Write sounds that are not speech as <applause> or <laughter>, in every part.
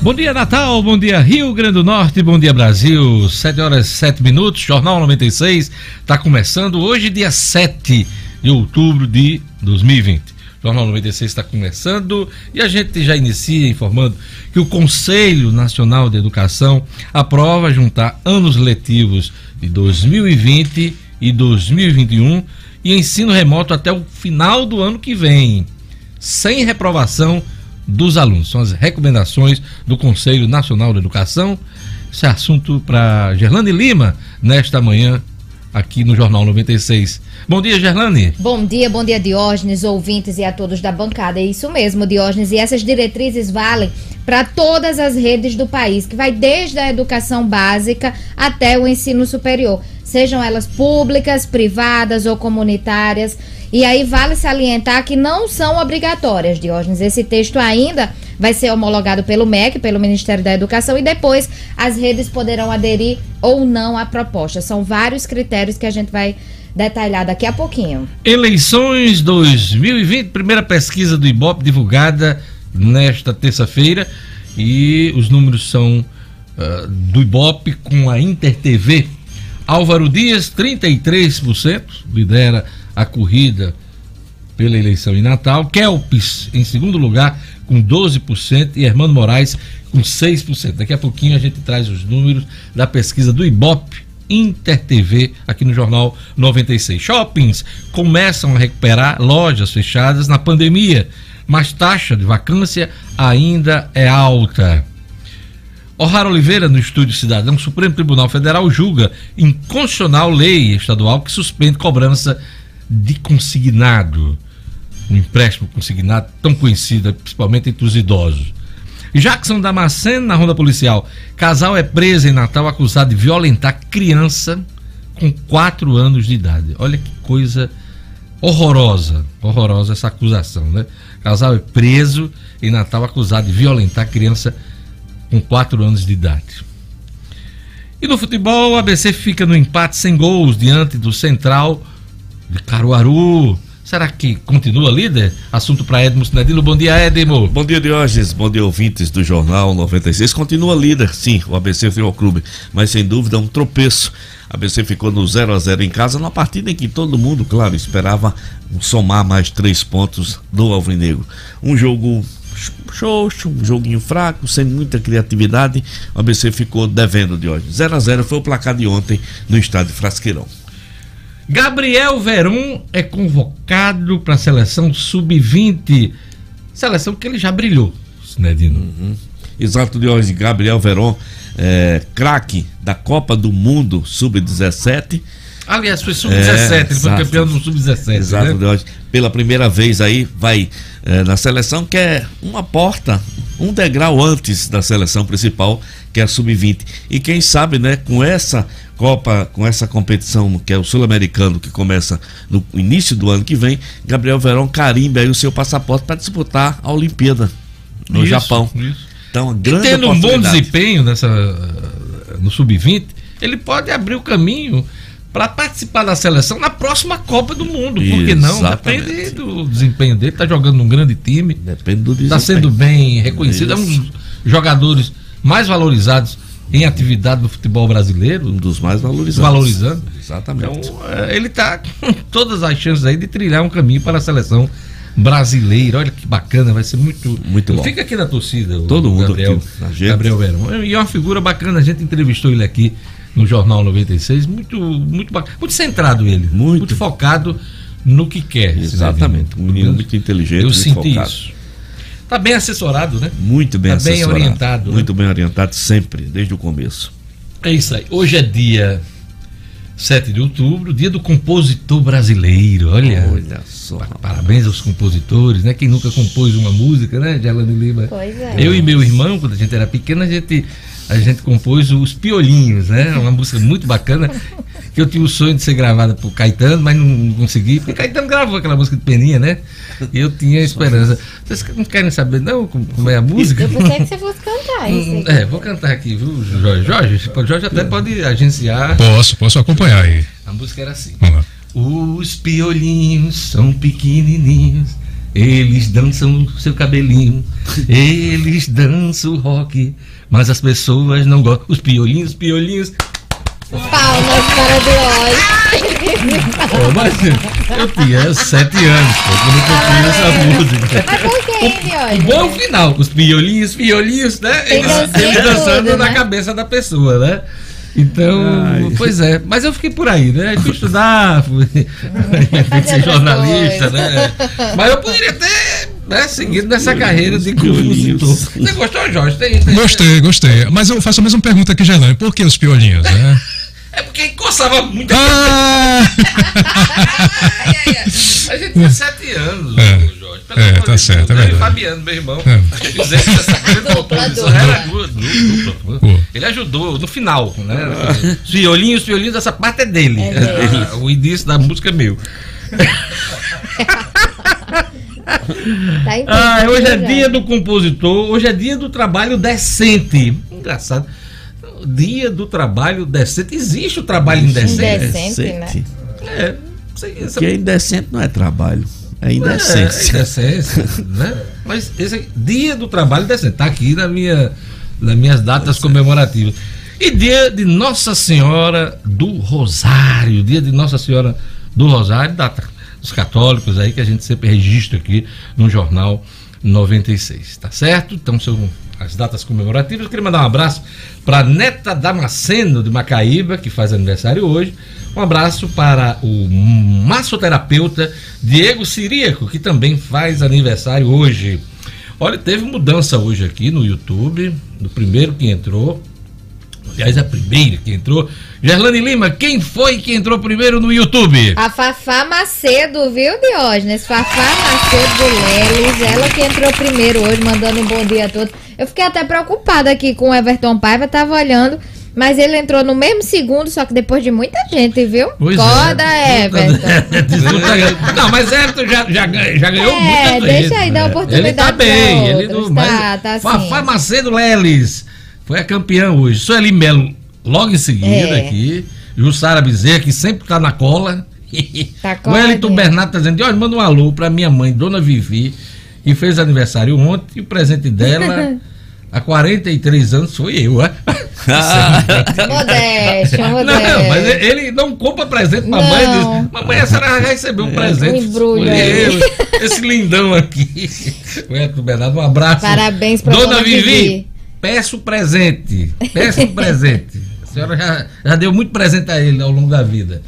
Bom dia, Natal. Bom dia, Rio Grande do Norte. Bom dia, Brasil. 7 horas e 7 minutos. Jornal 96 está começando hoje, dia 7 de outubro de 2020. Jornal 96 está começando e a gente já inicia informando que o Conselho Nacional de Educação aprova juntar anos letivos de 2020 e 2021 e ensino remoto até o final do ano que vem, sem reprovação dos alunos. São as recomendações do Conselho Nacional de Educação. Esse é assunto para Gerlane Lima nesta manhã aqui no Jornal 96. Bom dia, Gerlane. Bom dia, bom dia, Diógenes, ouvintes e a todos da bancada. É isso mesmo, Diógenes. E essas diretrizes valem para todas as redes do país, que vai desde a educação básica até o ensino superior, sejam elas públicas, privadas ou comunitárias. E aí vale salientar que não são obrigatórias, Diógenes. Esse texto ainda vai ser homologado pelo MEC, pelo Ministério da Educação, e depois as redes poderão aderir ou não à proposta. São vários critérios que a gente vai detalhar daqui a pouquinho. Eleições 2020, primeira pesquisa do Ibope divulgada nesta terça-feira. E os números são uh, do Ibope com a Inter TV. Álvaro Dias, 33%, lidera a corrida pela eleição em Natal. Kelpis em segundo lugar com 12% e Hermano Moraes com 6%. Daqui a pouquinho a gente traz os números da pesquisa do Ibope Inter TV aqui no Jornal 96. Shoppings começam a recuperar lojas fechadas na pandemia, mas taxa de vacância ainda é alta. O'Hara Oliveira, no Estúdio Cidadão, o Supremo Tribunal Federal julga inconstitucional lei estadual que suspende cobrança de consignado, um empréstimo consignado tão conhecido, principalmente entre os idosos. Jackson Damasceno, na ronda policial. Casal é preso em Natal acusado de violentar criança com 4 anos de idade. Olha que coisa horrorosa, horrorosa essa acusação, né? Casal é preso em Natal acusado de violentar criança com 4 anos de idade. E no futebol, o ABC fica no empate sem gols diante do Central de Caruaru. Será que continua líder? Assunto para Edmo Sinedino. Bom dia, Edmo. Bom dia, Diógenes. Bom dia, ouvintes do Jornal 96. Continua líder, sim, o ABC Futebol Clube, mas sem dúvida um tropeço. A ABC ficou no 0 a 0 em casa, numa partida em que todo mundo, claro, esperava somar mais três pontos do Alvinegro. Um jogo xoxo, um joguinho fraco, sem muita criatividade. O ABC ficou devendo de hoje. 0 a 0 foi o placar de ontem no estádio Frasqueirão. Gabriel Veron é convocado para a seleção sub-20. Seleção que ele já brilhou, Sinedino. Uhum. Exato, de hoje, Gabriel Veron, é, craque da Copa do Mundo sub-17. Aliás, foi sub-17, é, ele foi campeão do sub-17. Exato, né? hoje. Pela primeira vez aí, vai é, na seleção, que é uma porta, um degrau antes da seleção principal, que é a sub-20. E quem sabe, né, com essa Copa, com essa competição que é o Sul-Americano, que começa no início do ano que vem, Gabriel Verão carimba aí o seu passaporte para disputar a Olimpíada no isso, Japão. Isso. Então, grande e tendo um bom desempenho nessa, no Sub-20, ele pode abrir o caminho para participar da seleção na próxima Copa do Mundo. Por que não? Depende do desempenho dele. Está jogando num grande time. Depende do desempenho. Está sendo bem reconhecido. Isso. É um dos jogadores mais valorizados em atividade do futebol brasileiro. Um dos mais valorizados. Valorizando. Exatamente. Então, é, ele está com todas as chances aí de trilhar um caminho para a seleção brasileira. Olha que bacana, vai ser muito. Muito bom. Fica aqui na torcida. Todo mundo Gabriel, aqui, Gabriel Verão. E é uma figura bacana, a gente entrevistou ele aqui no Jornal 96. Muito, muito bacana. Muito centrado ele. Muito, muito focado no que quer. Exatamente. Um menino muito inteligente. Eu senti focado. isso. Está bem assessorado, né? Muito bem tá assessorado. bem orientado. Né? Muito né? bem orientado sempre, desde o começo. É isso aí. Hoje é dia 7 de outubro, dia do compositor brasileiro. Olha, Olha só. Parabéns aos compositores, né? Quem nunca compôs uma música, né, de Alane Lima? Pois é. Eu e meu irmão, quando a gente era pequeno, a gente a gente compôs os Piolinhos, né? Uma música muito bacana, que eu tinha o sonho de ser gravada por Caetano, mas não consegui, porque Caetano gravou aquela música de Peninha, né? E eu tinha esperança. Vocês não querem saber, não, como é a música? Eu pensei que você fosse cantar isso. É, vou cantar aqui, viu, Jorge? Jorge, Jorge até pode agenciar. Posso, posso acompanhar aí. A música era assim. Os piolinhos são pequenininhos Eles dançam o seu cabelinho, eles dançam rock, mas as pessoas não gostam. Os piolinhos, piolinhos. Palmas para Diógenes. Pô, mas eu tinha sete anos, pô, quando eu fiz essa música. Mas por que, O bom é o final, os piolinhos, piolinhos, né? Eles, eles dançando tudo, na né? cabeça da pessoa, né? Então, Ai. pois é, mas eu fiquei por aí, né? Fui <laughs> estudar, fui, <laughs> fui ser jornalista, né? Mas eu poderia ter né, seguido nessa carreira de compositor. Você gostou, Jorge? Tem, tem- Gostei, gostei. Mas eu faço a mesma pergunta que Gelane. Por que os piolinhos, né? <laughs> É porque coçava muito. Ah! A gente tinha sete anos, É. Pelo É, amor tá de certo, Deus, é né? verdade. Fabiano, meu irmão. É. <laughs> Fizemos essa grande composição. Era dupla. Pô. Ele ajudou no final, né? Os violinhos, os violinhos, essa parte é dele. É dele. O início da música é meu. Tá <laughs> Ah, hoje é né, dia do compositor, hoje é dia do trabalho decente. Engraçado. Dia do trabalho decente. Existe o trabalho indecente? Indecente. né? É. Sei, essa- Que é indecente não é trabalho. É É, indecência, né? Mas esse dia do trabalho decente, tá aqui na minha, nas minhas datas comemorativas. E dia de Nossa Senhora do Rosário, dia de Nossa Senhora do Rosário, data dos católicos aí que a gente sempre registra aqui no jornal 96, tá certo? Então são as datas comemorativas. Eu queria mandar um abraço para Neta Damasceno de Macaíba, que faz aniversário hoje. Um abraço para o massoterapeuta Diego Siríaco, que também faz aniversário hoje. Olha, teve mudança hoje aqui no YouTube, do primeiro que entrou. Aliás, a primeira que entrou. Gerlane Lima, quem foi que entrou primeiro no YouTube? A Fafá Macedo, viu, Diógenes? Fafá Macedo do Leles, ela que entrou primeiro hoje, mandando um bom dia a todos. Eu fiquei até preocupada aqui com o Everton Paiva, tava olhando, mas ele entrou no mesmo segundo, só que depois de muita gente, viu? Pois Coda, é. Everton. <laughs> Disputa- Não, mas Everton já, já, já ganhou É, muita gente. deixa aí, né? oportunidade Ele tá bem. Ele não, Tá, tá sim. Macedo Leles foi a campeã hoje. Sueli Melo logo em seguida É. aqui. Jussara Bezerra, que sempre tá na cola. <laughs> Tá o Wellington coladinho. Bernardo tá dizendo, olha, manda um alô pra minha mãe, Dona Vivi, que fez aniversário ontem, e o presente dela, <laughs> há 43 anos, foi eu, é? <laughs> Modéstia, Não, modéstia. mas ele não compra presente pra mãe. Não. Diz, Mamãe, a senhora vai receber um presente. Um eu, esse lindão aqui. O Edson Bernardo, um abraço. Parabéns pra Dona Dona Vivi. Vivi. Peço presente. Peço um presente. A senhora já, já deu muito presente a ele ao longo da vida.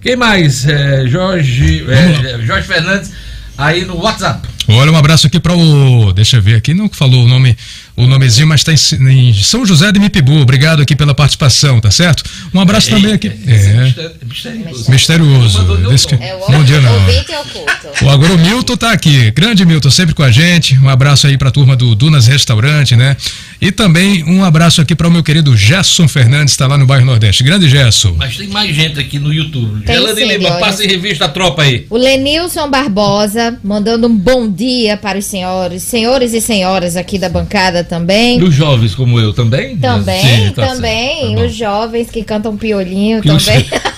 Quem mais? É, Jorge, é, Jorge Fernandes, aí no WhatsApp. Olha, um abraço aqui para o. Deixa eu ver aqui, não falou o nome, o nomezinho, mas está em, em São José de Mipibu. Obrigado aqui pela participação, tá certo? Um abraço também aqui. É, misterioso. misterioso. Desse que- tom. É o Bom dia, não. oculto. O Agro Milton tá aqui. Grande Milton, sempre com a gente. Um abraço aí pra turma do Dunas Restaurante, né? E também um abraço aqui para o meu querido Gerson Fernandes, tá lá no bairro Nordeste. Grande Gerson. Mas tem mais gente aqui no YouTube. Tem Ela sim, Lima, passa em revista a tropa aí. O Lenilson Barbosa, mandando um bom dia para os senhores, senhores e senhoras aqui da bancada também. Dos jovens como eu também? Também, Sim, tá também. tá os jovens que cantam piolinho Que também. <laughs> <laughs>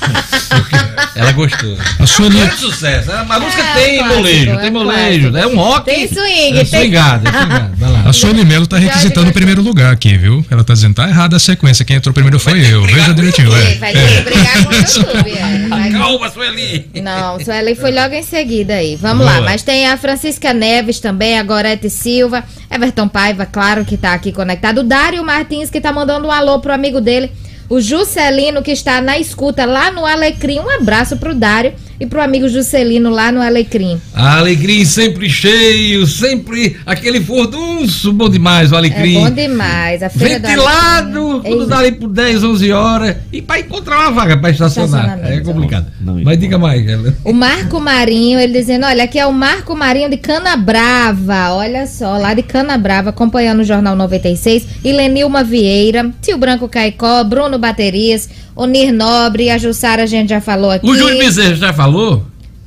Ela gostou. A Sueli, Grande sucesso. A música É, tem clássico, molejo, é tem molejo. clássico. É um rock. Tem swing, É tem- swingado, é swingado. Vai lá. a Sueli Melo tá requisitando o primeiro lugar aqui, viu? Ela tá dizendo, tá errada a sequência. Quem entrou primeiro foi eu. Veja direitinho, Vai é. vai ter que brigar com o YouTube. é. Vai- <laughs> Calma, Sueli. Não, Sueli foi logo em seguida aí. Vamos Boa. lá, mas tem a Francisca Neves também, a Gorete Silva, Everton Paiva, claro que tá aqui conectado. O Dário Martins que tá mandando um alô pro amigo dele, o Juscelino que está na escuta lá no Alecrim. Um abraço pro Dário e pro amigo Juscelino lá no Alecrim. A Alecrim sempre cheio, sempre aquele furdunço. Bom demais o É Alecrim. bom demais. A feira do Ventilado, Alecrim. quando dá ali por 10, 11 horas. E para encontrar uma vaga para estacionar. É complicado. Não, não Mas diga mais, ela. O Marco Marinho, ele dizendo, olha, aqui é o Marco Marinho de Canabrava, olha só, lá de Canabrava, acompanhando o Jornal 96, e Lenilma Vieira, Tio Branco Caicó, Bruno Baterias, Onir Nobre, a Jussara a gente já falou aqui. O Júlio Bezerra já falou?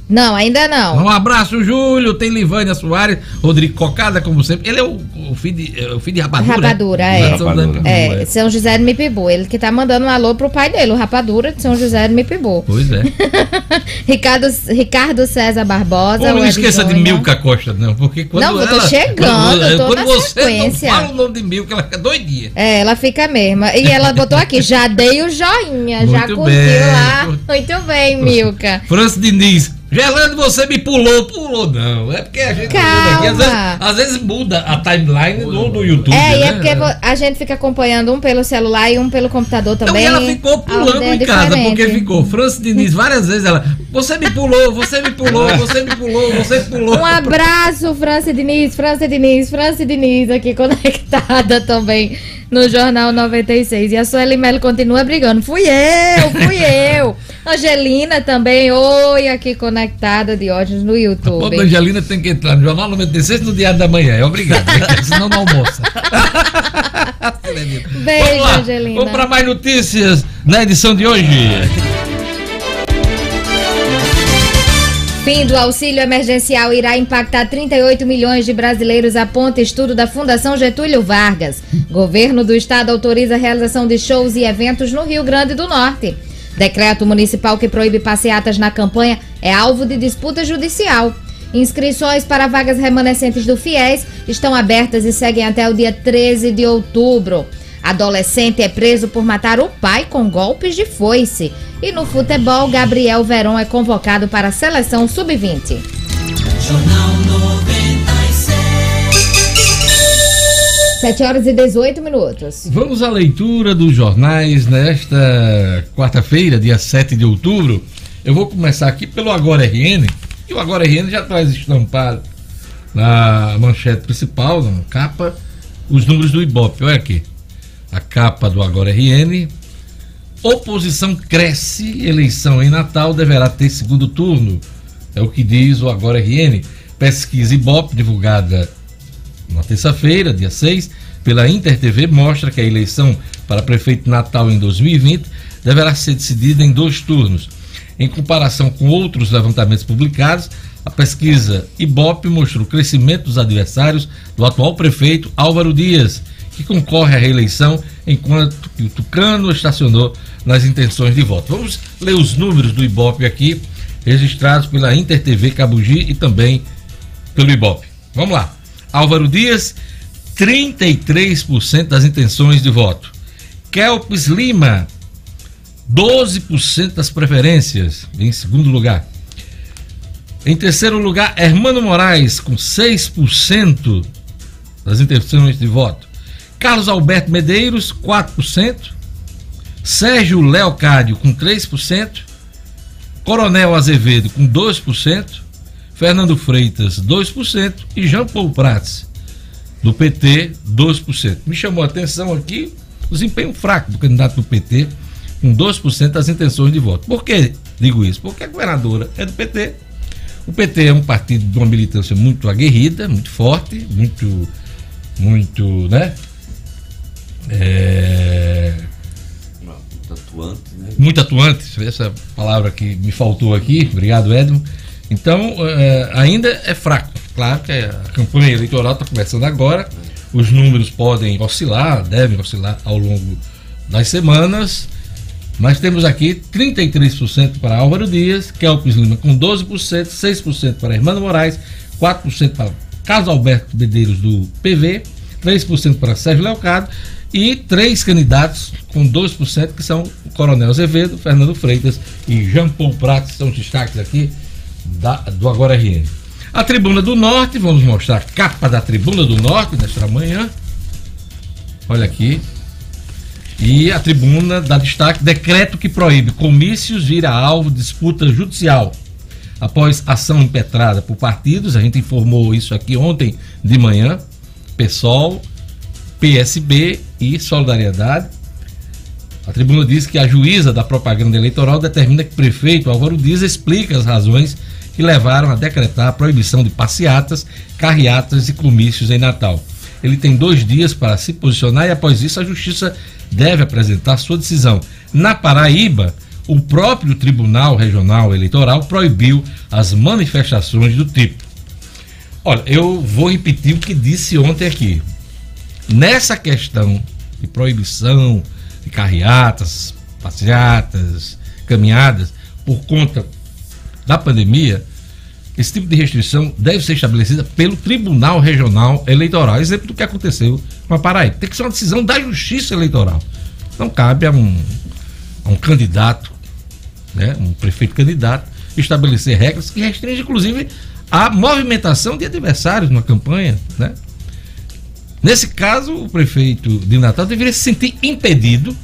Não, ainda não. Um abraço, Júlio. Tem Livânia Soares, Rodrigo Cocada, como sempre. Ele é o, o filho, de, é o filho de Rapadura. Rapadura, né? é. Rapadura. É, São José do Mipibu. Ele que tá mandando um alô pro pai dele, o Rapadura de São José do Mipibu. Pois é. <laughs> Ricardo, Ricardo César Barbosa. Pô, não esqueça de. Milka Costa, não. Porque quando Não, eu tô ela, chegando, quando, eu tô quando na você sequência. não fala o nome de Milka, ela fica doidinha. É, ela fica mesma. E ela botou aqui, já dei o joinha, já Muito curtiu bem. lá. Muito bem, Milka. França Diniz. Gelando, você me pulou. Pulou, não. É porque a gente Calma. aqui, às, vezes, às vezes muda a timeline do, do YouTube. É, e né? é porque vo- a gente fica acompanhando um pelo celular e um pelo computador Então também. ela ficou pulando em casa, diferente. porque ficou França Diniz várias vezes. Ela, você me pulou, você me pulou, você me pulou, você me pulou. Um abraço, França Diniz, França Diniz, França Diniz, aqui conectada <laughs> também no Jornal 96. E a Sueli Melo continua brigando. Fui eu, fui <laughs> eu. Angelina também, oi, aqui conectada de ódios no A YouTube. pobre Angelina tem que entrar no Jornal 96 no Diário da Manhã. É obrigado, né? <laughs> senão não almoça. Beijo, <laughs> Vamos lá, Angelina. vamos para mais notícias na edição de hoje. Fim do auxílio emergencial irá impactar 38 milhões de brasileiros, aponta estudo da Fundação Getúlio Vargas. Governo do Estado autoriza a realização de shows e eventos no Rio Grande do Norte. Decreto municipal que proíbe passeatas na campanha é alvo de disputa judicial. Inscrições para vagas remanescentes do FIES estão abertas e seguem até o dia 13 de outubro. Adolescente é preso por matar o pai com golpes de foice. E no futebol, Gabriel Veron é convocado para a seleção sub-20. Jornal 96. 7 horas e 18 minutos. Vamos à leitura dos jornais nesta quarta-feira, dia 7 de outubro. Eu vou começar aqui pelo Agora RN. E o Agora RN já traz estampado na manchete principal, na capa, os números do Ibope. Olha aqui. A capa do Agora RN. Oposição cresce, eleição em Natal deverá ter segundo turno. É o que diz o Agora RN. Pesquisa Ibope, divulgada na terça-feira, dia 6, pela Inter TV, mostra que a eleição para prefeito Natal em 2020 deverá ser decidida em dois turnos. Em comparação com outros levantamentos publicados, a pesquisa Ibope mostrou o crescimento dos adversários do atual prefeito Álvaro Dias, que concorre à reeleição, enquanto que o Tucano estacionou nas intenções de voto. Vamos ler os números do Ibope aqui, registrados pela Inter TV Cabugi e também pelo Ibope. Vamos lá. Álvaro Dias, 33% das intenções de voto. Kelps Lima, 12% das preferências, em segundo lugar. Em terceiro lugar, Hermano Moraes, com 6% das intenções de voto. Carlos Alberto Medeiros, 4%. Sérgio Leocádio, com 3%. Coronel Azevedo, com 2%. Fernando Freitas, 2%. E Jean Paul Prats, do PT, 2%. Me chamou a atenção aqui o desempenho fraco do candidato do PT, com 2% das intenções de voto. Por que digo isso? Porque a governadora é do PT. O PT é um partido de uma militância muito aguerrida, muito forte, muito, muito, né? É, Tatuante, né? muito atuante, essa palavra que me faltou aqui, obrigado Edmo. Então, eh, ainda é fraco. Claro que a campanha eleitoral está começando agora, os números podem oscilar, devem oscilar ao longo das semanas, mas temos aqui 33% para Álvaro Dias, Kelpis Lima com 12%, 6% para Hermano Moraes, 4% para Carlos Alberto Medeiros do PV, 3% para Sérgio Leocado e três candidatos com 2%, que são o Coronel Azevedo, Fernando Freitas e Jean Paul Prats, são os destaques aqui da- do Agora RN. A Tribuna do Norte, vamos mostrar a capa da Tribuna do Norte nesta manhã. Olha aqui. E a tribuna dá destaque: decreto que proíbe comícios vira alvo disputa judicial. Após ação impetrada por partidos, a gente informou isso aqui ontem de manhã, PSOL, PSB e Solidariedade. A tribuna diz que a juíza da propaganda eleitoral determina que o prefeito Álvaro Dias explica as razões que levaram a decretar a proibição de passeatas, carreatas e comícios em Natal. Ele tem dois dias para se posicionar e, após isso, a justiça deve apresentar sua decisão. Na Paraíba, o próprio Tribunal Regional Eleitoral proibiu as manifestações do tipo. Olha, eu vou repetir o que disse ontem aqui. Nessa questão de proibição de carreatas, passeatas, caminhadas, por conta da pandemia, esse tipo de restrição deve ser estabelecida pelo Tribunal Regional Eleitoral. Exemplo do que aconteceu com a Paraíba. Tem que ser uma decisão da Justiça Eleitoral. Não cabe a um, a um candidato, né, um prefeito candidato, estabelecer regras que restringem, inclusive, a movimentação de adversários na campanha. Né? Nesse caso, o prefeito de Natal deveria se sentir impedido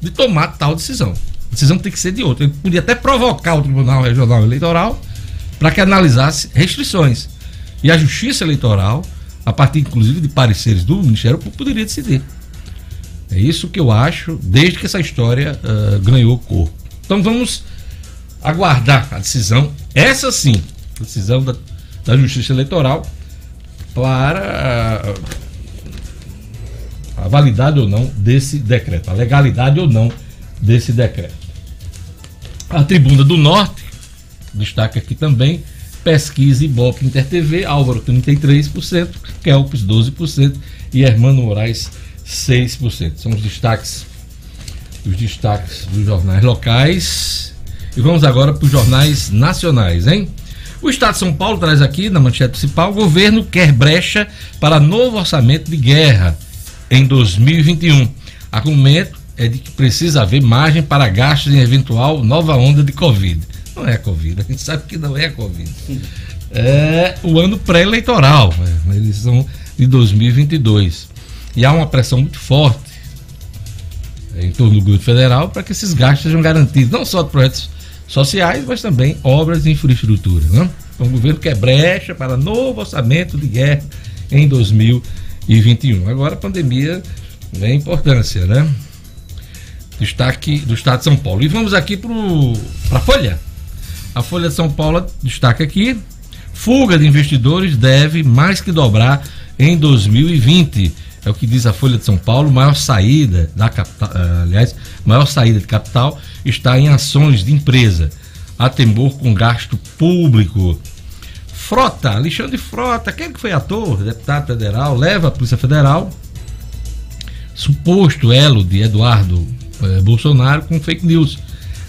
de tomar tal decisão. A decisão tem que ser de outro. Ele podia até provocar o Tribunal Regional Eleitoral para que analisasse restrições. E a Justiça Eleitoral, a partir inclusive de pareceres do Ministério Público, poderia decidir. É isso que eu acho, desde que essa história uh, ganhou corpo. Então vamos aguardar a decisão, essa sim, decisão da, da Justiça Eleitoral, para uh, a validade ou não desse decreto, a legalidade ou não desse decreto. A Tribuna do Norte destaca aqui também pesquisa Ibope Inter TV, Álvaro 33%, Kelps 12% e Hermano Moraes 6%. São os destaques os destaques dos jornais locais. E vamos agora para os jornais nacionais, hein? O Estado de São Paulo traz aqui na manchete principal: o governo quer brecha para novo orçamento de guerra em 2021. Argumento é de que precisa haver margem para gastos em eventual nova onda de Covid. Não é Covid, a gente sabe que não é Covid. É o ano pré-eleitoral, né? eles são de 2022. E há uma pressão muito forte em torno do governo federal para que esses gastos sejam garantidos, não só de projetos sociais, mas também obras de infraestrutura. Né? Então, o governo quer brecha para novo orçamento de guerra em 2021. Agora a pandemia vem importância, né? Destaque do Estado de São Paulo. E vamos aqui para a Folha. A Folha de São Paulo destaca aqui: fuga de investidores deve mais que dobrar em 2020. É o que diz a Folha de São Paulo. Maior saída da capital, eh, aliás, maior saída de capital está em ações de empresa. Há temor com gasto público. Frota, Alexandre Frota, aquele que foi ator, deputado federal, leva a Polícia Federal, suposto elo de Eduardo eh, Bolsonaro com fake news.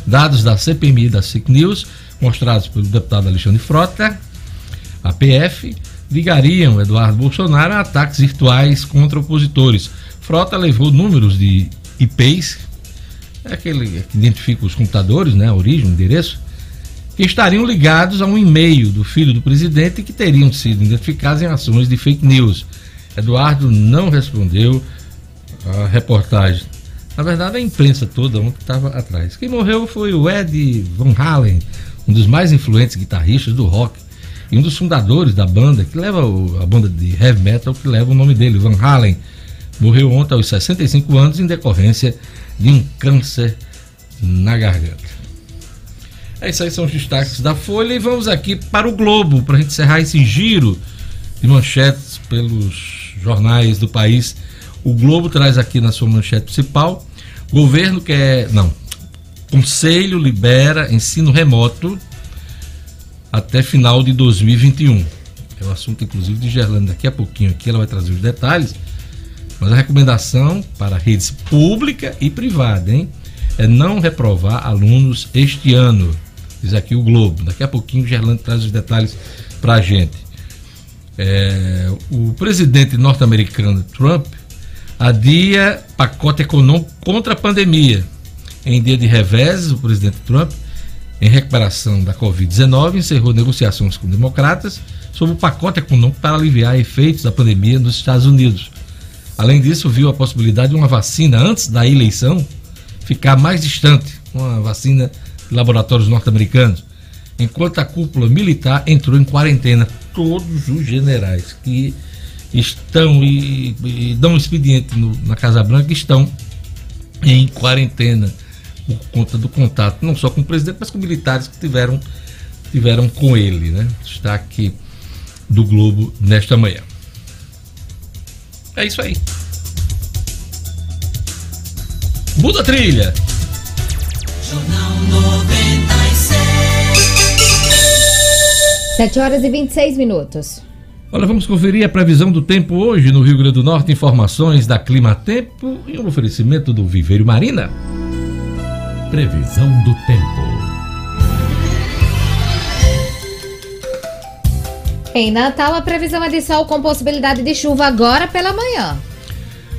Dados da CPMI das fake news, mostrados pelo deputado Alexandre Frota, a PF, ligariam Eduardo Bolsonaro a ataques virtuais contra opositores. Frota levou números de IPs, é aquele que identifica os computadores, né, a origem, o endereço, que estariam ligados a um e-mail do filho do presidente que teriam sido identificados em ações de fake news. Eduardo não respondeu à reportagem. Na verdade, a imprensa toda ontem estava atrás. Quem morreu foi o Ed Van Halen, um dos mais influentes guitarristas do rock e um dos fundadores da banda, que leva o, a banda de heavy metal, que leva o nome dele, Van Halen. Morreu ontem aos 65 anos em decorrência de um câncer na garganta. Esses aí são os destaques da Folha e vamos aqui para o Globo, para a gente encerrar esse giro de manchetes pelos jornais do país. O Globo traz aqui na sua manchete principal: governo quer. Não. Conselho libera ensino remoto até final de 2021. É o assunto, inclusive, de Gerlando. Daqui a pouquinho aqui ela vai trazer os detalhes. Mas a recomendação para redes pública e privada, hein? É não reprovar alunos este ano. Diz aqui o Globo. Daqui a pouquinho o Gerlando traz os detalhes para a gente. É, o presidente norte-americano Trump adia pacote econômico contra a pandemia. Em dia de reveses, o presidente Trump, em recuperação da Covid-19, encerrou negociações com democratas sobre o pacote econômico para aliviar efeitos da pandemia nos Estados Unidos. Além disso, viu a possibilidade de uma vacina antes da eleição ficar mais distante, uma vacina laboratórios norte-americanos, enquanto a cúpula militar entrou em quarentena. Todos os generais que estão e, e dão expediente no, na Casa Branca estão em quarentena por conta do contato, não só com o presidente, mas com militares que tiveram, tiveram com ele. Né? Destaque do Globo nesta manhã. É isso aí. Muda a trilha. Jornal 96. 7 horas e 26 minutos. Olha, vamos conferir a previsão do tempo hoje no Rio Grande do Norte. Informações da Clima Tempo e um oferecimento do Viveiro Marina. Previsão do tempo. Em Natal, a previsão é de sol com possibilidade de chuva agora pela manhã.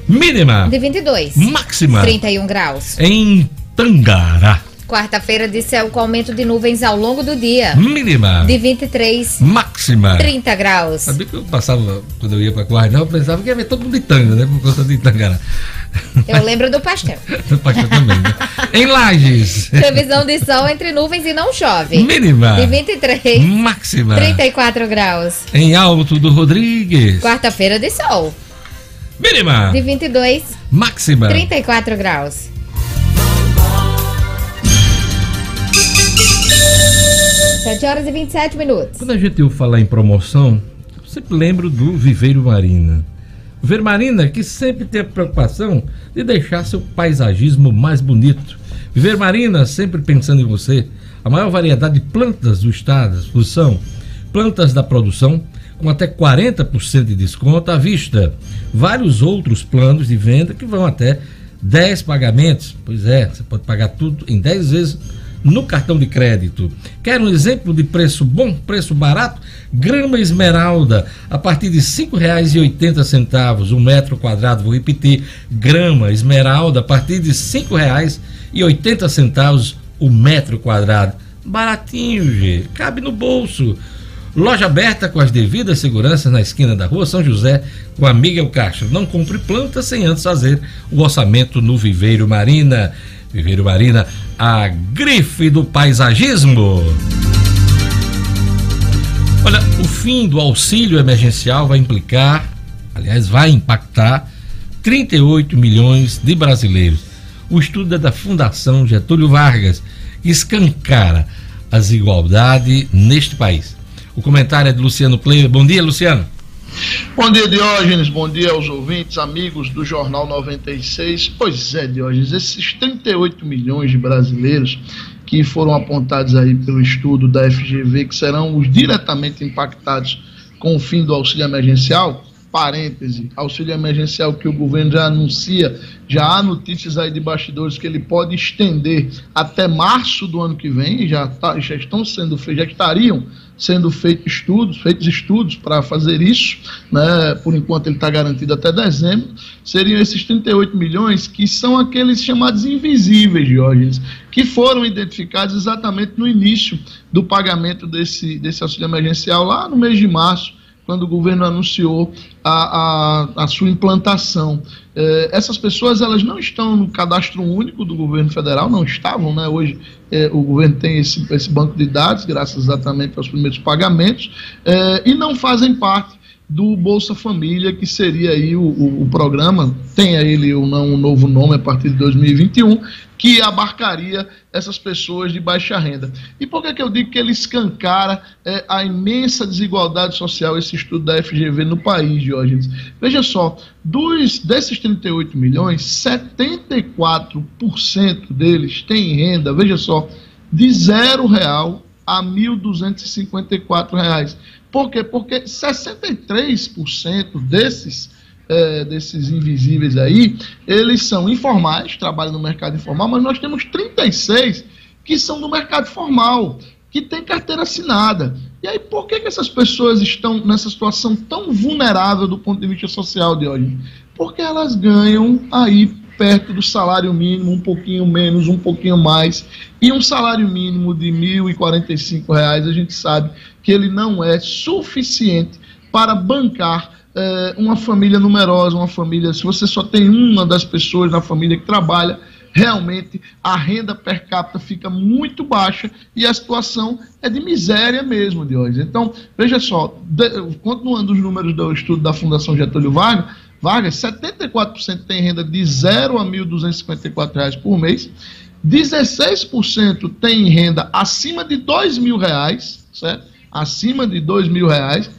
Mínima, De 22. máxima 31 graus. em Tangará. Quarta-feira de céu com aumento de nuvens ao longo do dia. Mínima, De 23. máxima. 30 graus. Sabia que eu passava, quando eu ia pra Guarda, eu pensava que ia ver todo mundo de tanga, né? Por conta de Tangará. Eu lembro do pastel. <laughs> No Pastor também, né? Em Lages, Previsão de sol entre nuvens e não chove. mínima, De 23. máxima. 34 graus. Em Alto do Rodrigues, Quarta-feira de sol. mínima, De 22. máxima. 34 graus. Sete horas e 27 minutos. Quando a gente ouve falar em promoção, eu sempre lembro do Viveiro Marina. Viveiro Marina que sempre tem a preocupação de deixar seu paisagismo mais bonito. Viveiro Marina sempre pensando em você. A maior variedade de plantas do estado são plantas da produção com até 40% de desconto à vista. Vários outros planos de venda que vão até 10 pagamentos. Pois é, você pode pagar tudo em 10 vezes no cartão de crédito. Quer um exemplo de preço bom, preço barato? Grama esmeralda, a partir de R$ 5,80 um metro quadrado. Vou repetir, grama esmeralda, a partir de R$ 5,80 o metro quadrado. Baratinho, gente, cabe no bolso. Loja aberta com as devidas seguranças na esquina da rua São José com a Miguel Castro. Não compre planta sem antes fazer o orçamento no Viveiro Marina. Viveiro Marina, a grife do paisagismo. Olha, o fim do auxílio emergencial vai implicar, aliás, vai impactar 38 milhões de brasileiros. O estudo é da Fundação Getúlio Vargas escancara a desigualdade neste país. O comentário é de Luciano Player. Bom dia, Luciano. Bom dia, Diógenes. Bom dia aos ouvintes, amigos do Jornal 96. Pois é, Diógenes, esses 38 milhões de brasileiros que foram apontados aí pelo estudo da FGV, que serão os diretamente impactados com o fim do auxílio emergencial, parêntese, auxílio emergencial que o governo já anuncia, já há notícias aí de bastidores que ele pode estender até março do ano que vem, já, tá, já estão sendo já estariam sendo feitos estudos, feitos estudos para fazer isso, né? Por enquanto ele está garantido até dezembro. Seriam esses 38 milhões que são aqueles chamados invisíveis, Diógenes, que foram identificados exatamente no início do pagamento desse, desse auxílio emergencial lá no mês de março quando o governo anunciou a, a, a sua implantação. Eh, essas pessoas elas não estão no cadastro único do governo federal, não estavam, né? Hoje eh, o governo tem esse, esse banco de dados, graças exatamente aos primeiros pagamentos, eh, e não fazem parte do Bolsa Família, que seria aí o, o, o programa, tenha ele ou não um novo nome a partir de 2021, que abarcaria essas pessoas de baixa renda. E por que, que eu digo que ele escancara é, a imensa desigualdade social, esse estudo da FGV no país, Diógenes? Veja só, dos, desses 38 milhões, 74% deles têm renda, veja só, de zero real a R$ 1.254. Por quê? Porque 63% desses, é, desses invisíveis aí, eles são informais, trabalham no mercado informal, mas nós temos 36 que são do mercado formal, que tem carteira assinada. E aí, por que, que essas pessoas estão nessa situação tão vulnerável do ponto de vista social de hoje? Porque elas ganham aí perto do salário mínimo, um pouquinho menos, um pouquinho mais. E um salário mínimo de 1.045 reais, a gente sabe que ele não é suficiente para bancar eh, uma família numerosa, uma família. Se você só tem uma das pessoas na família que trabalha, realmente a renda per capita fica muito baixa e a situação é de miséria mesmo de hoje. Então, veja só, de, continuando os números do estudo da Fundação Getúlio Vargas, Vargas 74% tem renda de 0 a R$ 1.254 por mês, 16% tem renda acima de 2 mil reais, certo? Acima de 2 mil reais,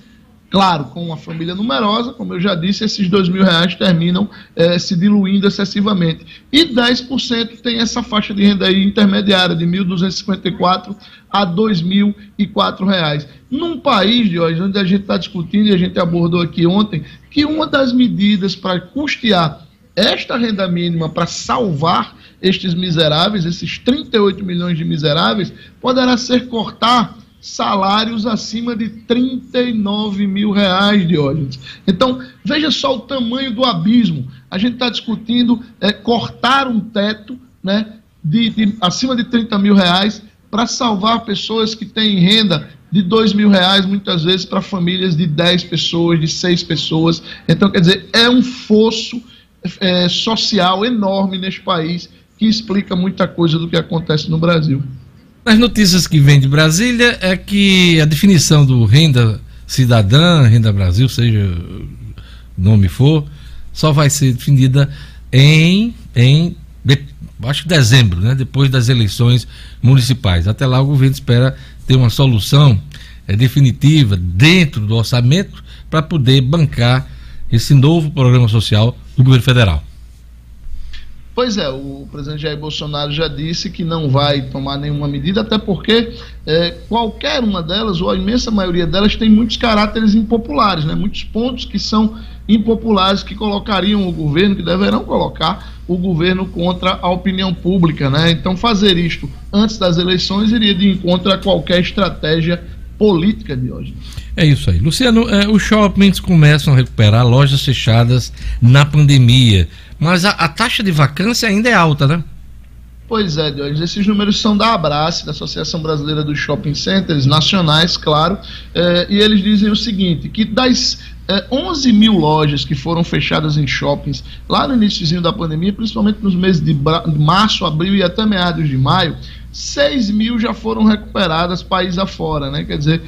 Claro, com uma família numerosa, como eu já disse, esses dois mil reais terminam eh, se diluindo excessivamente. E 10% tem essa faixa de renda aí intermediária, de 1.254 a 2.004 reais. Num país, de hoje, onde a gente está discutindo, e a gente abordou aqui ontem, que uma das medidas para custear esta renda mínima para salvar estes miseráveis, esses 38 milhões de miseráveis, poderá ser cortar salários acima de 39 mil reais, Diógenes. Então, veja só o tamanho do abismo. A gente está discutindo é, cortar um teto né, de, de, acima de 30 mil reais para salvar pessoas que têm renda de 2 mil reais, muitas vezes, para famílias de 10 pessoas, de 6 pessoas. Então, quer dizer, é um fosso é, social enorme neste país que explica muita coisa do que acontece no Brasil. Nas notícias que vem de Brasília é que a definição do renda cidadã, renda Brasil, seja o nome for, só vai ser definida em, em de, acho que dezembro, né? depois das eleições municipais. Até lá o governo espera ter uma solução é, definitiva dentro do orçamento para poder bancar esse novo programa social do governo federal. Pois é, o presidente Jair Bolsonaro já disse que não vai tomar nenhuma medida, até porque é, qualquer uma delas, ou a imensa maioria delas, tem muitos caráteres impopulares, né? muitos pontos que são impopulares que colocariam o governo, que deverão colocar o governo contra a opinião pública. Né? Então, fazer isto antes das eleições iria de encontro a qualquer estratégia política de hoje. É isso aí. Luciano, é, os shoppings começam a recuperar lojas fechadas na pandemia. Mas a, a taxa de vacância ainda é alta, né? Pois é, Deus. Esses números são da Abrace, da Associação Brasileira dos Shopping Centers, nacionais, claro, eh, e eles dizem o seguinte, que das eh, 11 mil lojas que foram fechadas em shoppings lá no início da pandemia, principalmente nos meses de, de março, abril e até meados de maio, 6 mil já foram recuperadas país afora, né? Quer dizer,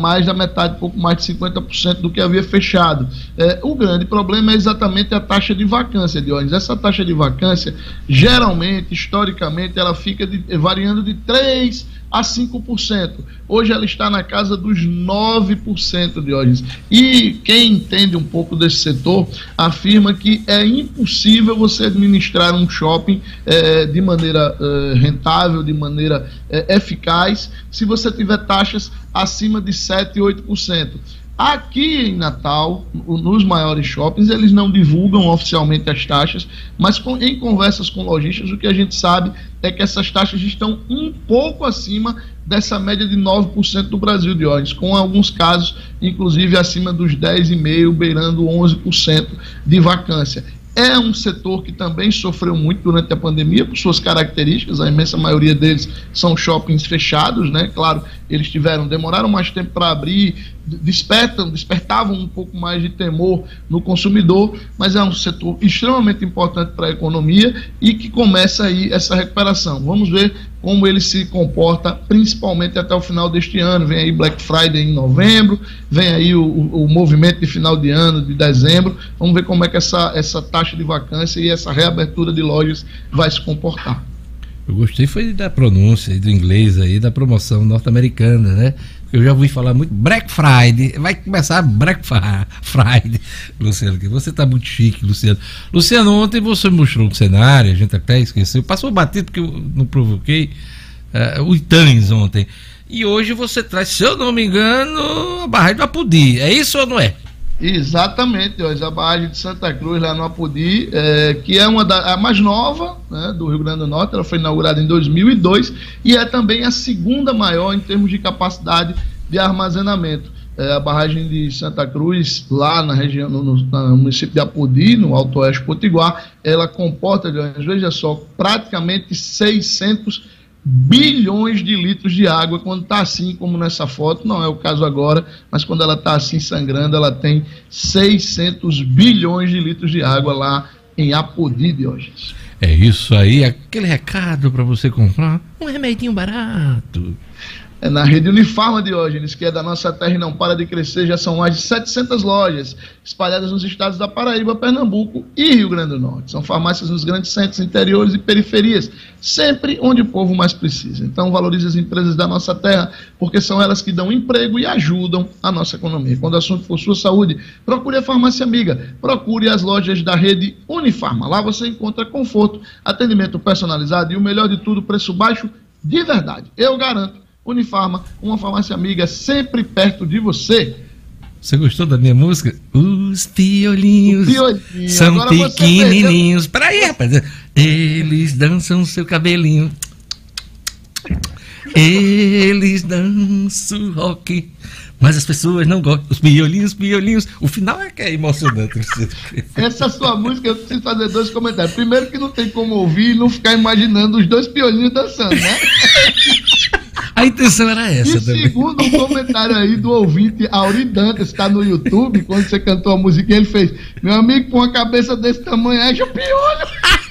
mais da metade, pouco mais de 50% do que havia fechado. É, o grande problema é exatamente a taxa de vacância de ônibus. Essa taxa de vacância, geralmente, historicamente, ela fica de, variando de 3 a 5%. Hoje ela está na casa dos 9% de hoje. E quem entende um pouco desse setor afirma que é impossível você administrar um shopping é, de maneira é, rentável, de maneira é, eficaz, se você tiver taxas acima de 7 e 8%. Aqui em Natal, nos maiores shoppings, eles não divulgam oficialmente as taxas, mas com, em conversas com lojistas, o que a gente sabe é que essas taxas estão um pouco acima dessa média de 9% do Brasil de óleo, com alguns casos, inclusive, acima dos 10,5%, beirando 11% de vacância. É um setor que também sofreu muito durante a pandemia por suas características, a imensa maioria deles são shoppings fechados, né? Claro, eles tiveram, demoraram mais tempo para abrir, despertam, despertavam um pouco mais de temor no consumidor, mas é um setor extremamente importante para a economia e que começa aí essa recuperação. Vamos ver como ele se comporta, principalmente até o final deste ano. Vem aí Black Friday em novembro, vem aí o, o, movimento de final de ano, de dezembro. Vamos ver como é que essa, essa taxa de vacância e essa reabertura de lojas vai se comportar. Eu gostei foi da pronúncia do inglês aí, da promoção norte-americana, né? Eu já ouvi falar muito Black Friday, vai começar Black Friday, Luciano, você tá muito chique, Luciano. Luciano, ontem você mostrou um cenário, a gente até esqueceu, passou batido porque eu não provoquei, uh, o Itães ontem. E hoje você traz, se eu não me engano, a barragem do Apudi, é isso ou não é? Exatamente, a barragem de Santa Cruz, lá no Apodi, é, que é uma da, a mais nova né, do Rio Grande do Norte, ela foi inaugurada em 2002 e é também a segunda maior em termos de capacidade de armazenamento. É, a barragem de Santa Cruz, lá na região, no, no, município de Apodi, no Alto Oeste Potiguar, ela comporta, veja só, praticamente 600 bilhões de litros de água quando está assim, como nessa foto, não é o caso agora, mas quando ela está assim sangrando, ela tem 600 bilhões de litros de água lá em Apodi, Diógenes. É isso aí, aquele recado para você comprar um remedinho barato. É na rede Unifarma Diógenes, que é da nossa terra e não para de crescer, já são mais de 700 lojas espalhadas nos estados da Paraíba, Pernambuco e Rio Grande do Norte. São farmácias nos grandes centros interiores e periferias, sempre onde o povo mais precisa. Então valorize as empresas da nossa terra, porque são elas que dão emprego e ajudam a nossa economia. Quando o assunto for sua saúde, procure a farmácia amiga, procure as lojas da rede Unifarma. Lá você encontra conforto, atendimento personalizado e o melhor de tudo, preço baixo de verdade. Eu garanto, Unifarma, uma farmácia amiga sempre perto de você. Você gostou da minha música? Os piolinhos, Piolinho. são Agora pequenininhos. Peraí, rapaz. Eles dançam seu cabelinho. Eles dançam rock. Mas as pessoas não gostam. Os piolinhos, piolinhos. O final é que é emocionante. Essa sua música, eu preciso fazer dois comentários. Primeiro, que não tem como ouvir e não ficar imaginando os dois piolinhos dançando, né? <laughs> A intenção era essa E também. segundo um comentário aí do ouvinte Auri Dantas, que está no YouTube, quando você cantou a música, ele fez: Meu amigo, com uma cabeça desse tamanho, é o piolho. <laughs>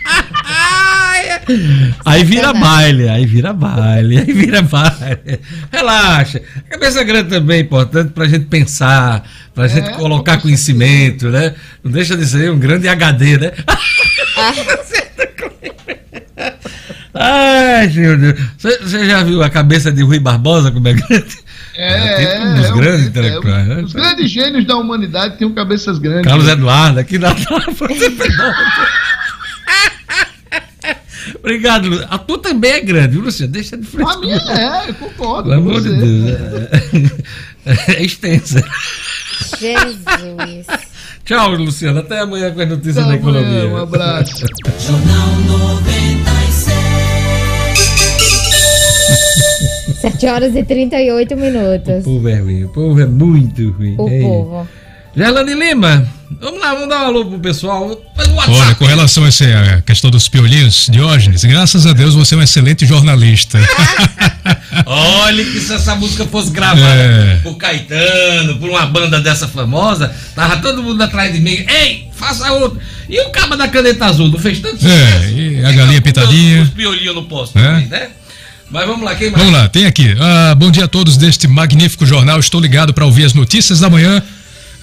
Aí vira baile, aí vira baile, aí vira baile. Relaxa. Cabeça grande também é importante pra gente pensar, pra gente É, colocar com conhecimento, né? Não deixa de ser um grande HD, né? <laughs> Ai, meu Deus. Você já viu a cabeça de Rui Barbosa como é <laughs> grande? É, tipo um dos é, grandes é, intelectuais, né? Os grandes gênios da humanidade tinham cabeças grandes. Carlos Eduardo, aqui na. <laughs> Obrigado, Lu. A tua também é grande, viu, Luciano? Deixa de frente. A minha é, eu concordo. Pelo com amor de você. Deus. É, é extensa. Jesus. Tchau, Luciano. Até amanhã com as notícias Até da amanhã, economia. Um abraço. Jornal 96. 7 horas e 38 O minutos. povo é ruim. O povo é muito ruim. O É. povo. Gerlane Lima, vamos lá, vamos dar um alô pro pessoal. Olha, com relação a essa questão dos piolinhos, Diógenes, graças a Deus você é um excelente jornalista. <laughs> Olha que se essa música fosse gravada É. por Caetano, por uma banda dessa famosa, tava todo mundo atrás de mim. Ei, faça outro. E o cabo da caneta azul, não fez tanto É, e a galinha pitadinha. Os piolinhos no posto É. também, né? Mas vamos lá, quem mais? Vamos lá, tem aqui. Ah, bom dia a todos deste magnífico jornal. Estou ligado para ouvir as notícias da manhã.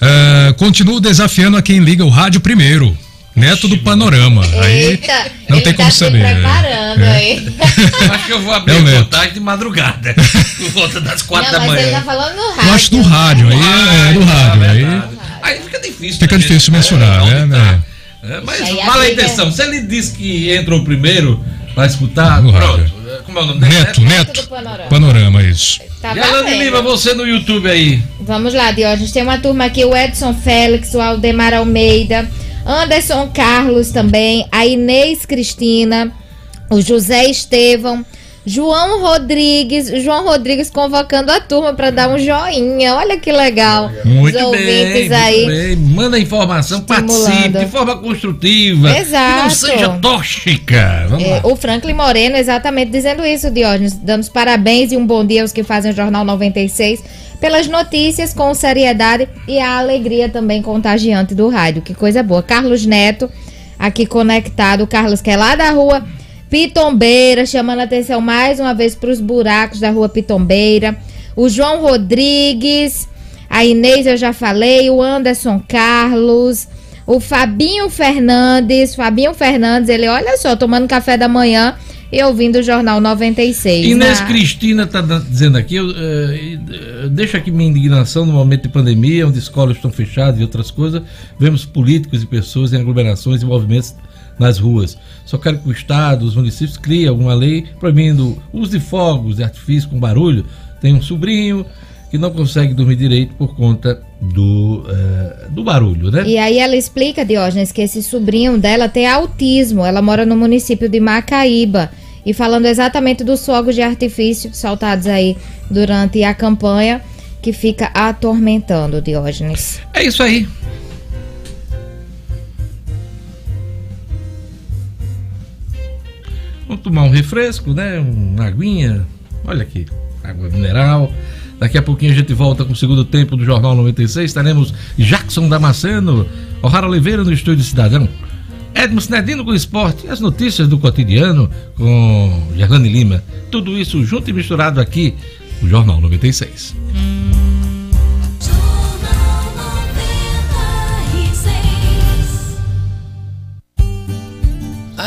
Ah, continuo desafiando a quem liga o rádio primeiro. Neto do Panorama. Aí Eita, não ele tem como tá se saber. preparando É. aí. <laughs> Eu acho que eu vou abrir É contagem de madrugada. <laughs> Por volta das quatro Não, da mas ele manhã. tá falando no eu rádio. acho do rádio. Aí é, é do rádio. Aí Aí fica difícil. fica né, difícil gente? mensurar, É, né? né? É, mas a fala a intenção. Se ele disse que entrou primeiro pra escutar, No pronto. rádio. É, Como é o nome dele? Neto, Neto Neto. do Panorama. Panorama, isso. Tá Gerlane valendo. Lima, você no YouTube aí. Vamos lá, Diógenes. Tem uma turma aqui, o Edson Félix, o Aldemar Almeida, Anderson Carlos também, a Inês Cristina, o José Estevão, João Rodrigues, João Rodrigues convocando a turma para dar um joinha. Olha que legal. Muito Os bem, ouvintes muito aí. bem. Manda informação, participe de forma construtiva. Exato. Que não seja tóxica. Vamos É, o Franklin Moreno exatamente dizendo isso, Diógenes. Dando os parabéns e um bom dia aos que fazem o Jornal 96 pelas notícias com seriedade e a alegria também contagiante do rádio. Que coisa boa. Carlos Neto, aqui conectado. O Carlos, que é lá da rua Pitombeira, chamando a atenção mais uma vez para os buracos da rua Pitombeira. O João Rodrigues, a Inês eu já falei, o Anderson Carlos, o Fabinho Fernandes. Fabinho Fernandes, ele, olha só, tomando café da manhã e ouvindo o Jornal 96. Inês Na- Cristina está dizendo aqui, eu, eh, eh, deixa aqui minha indignação no momento de pandemia, onde escolas estão fechadas e outras coisas, vemos políticos e pessoas em aglomerações e movimentos nas ruas. Só quero que o Estado, os municípios criem alguma lei proibindo o uso de fogos de artifício com barulho. Tem um sobrinho que não consegue dormir direito por conta do, eh, do barulho, né? E aí ela explica, Diógenes, que esse sobrinho dela tem autismo. Ela mora no município de Macaíba. E falando exatamente dos fogos de artifício soltados aí durante a campanha, que fica atormentando Diógenes. É isso aí. Vamos tomar um refresco, né? Uma aguinha. Olha aqui, água mineral. Daqui a pouquinho a gente volta com o segundo tempo do Jornal 96. Estaremos Jackson Damasceno, O'Hara Oliveira no Estúdio Cidadão. Edmo Sinedino com o esporte as notícias do cotidiano com Gerlane Lima. Tudo isso junto e misturado aqui o Jornal 96.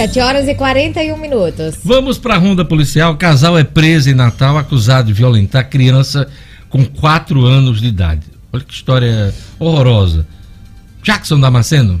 7 horas e 41 minutos. Vamos para a ronda policial. Casal é preso em Natal acusado de violentar criança com 4 anos de idade. Olha que história horrorosa. Jackson Damasceno.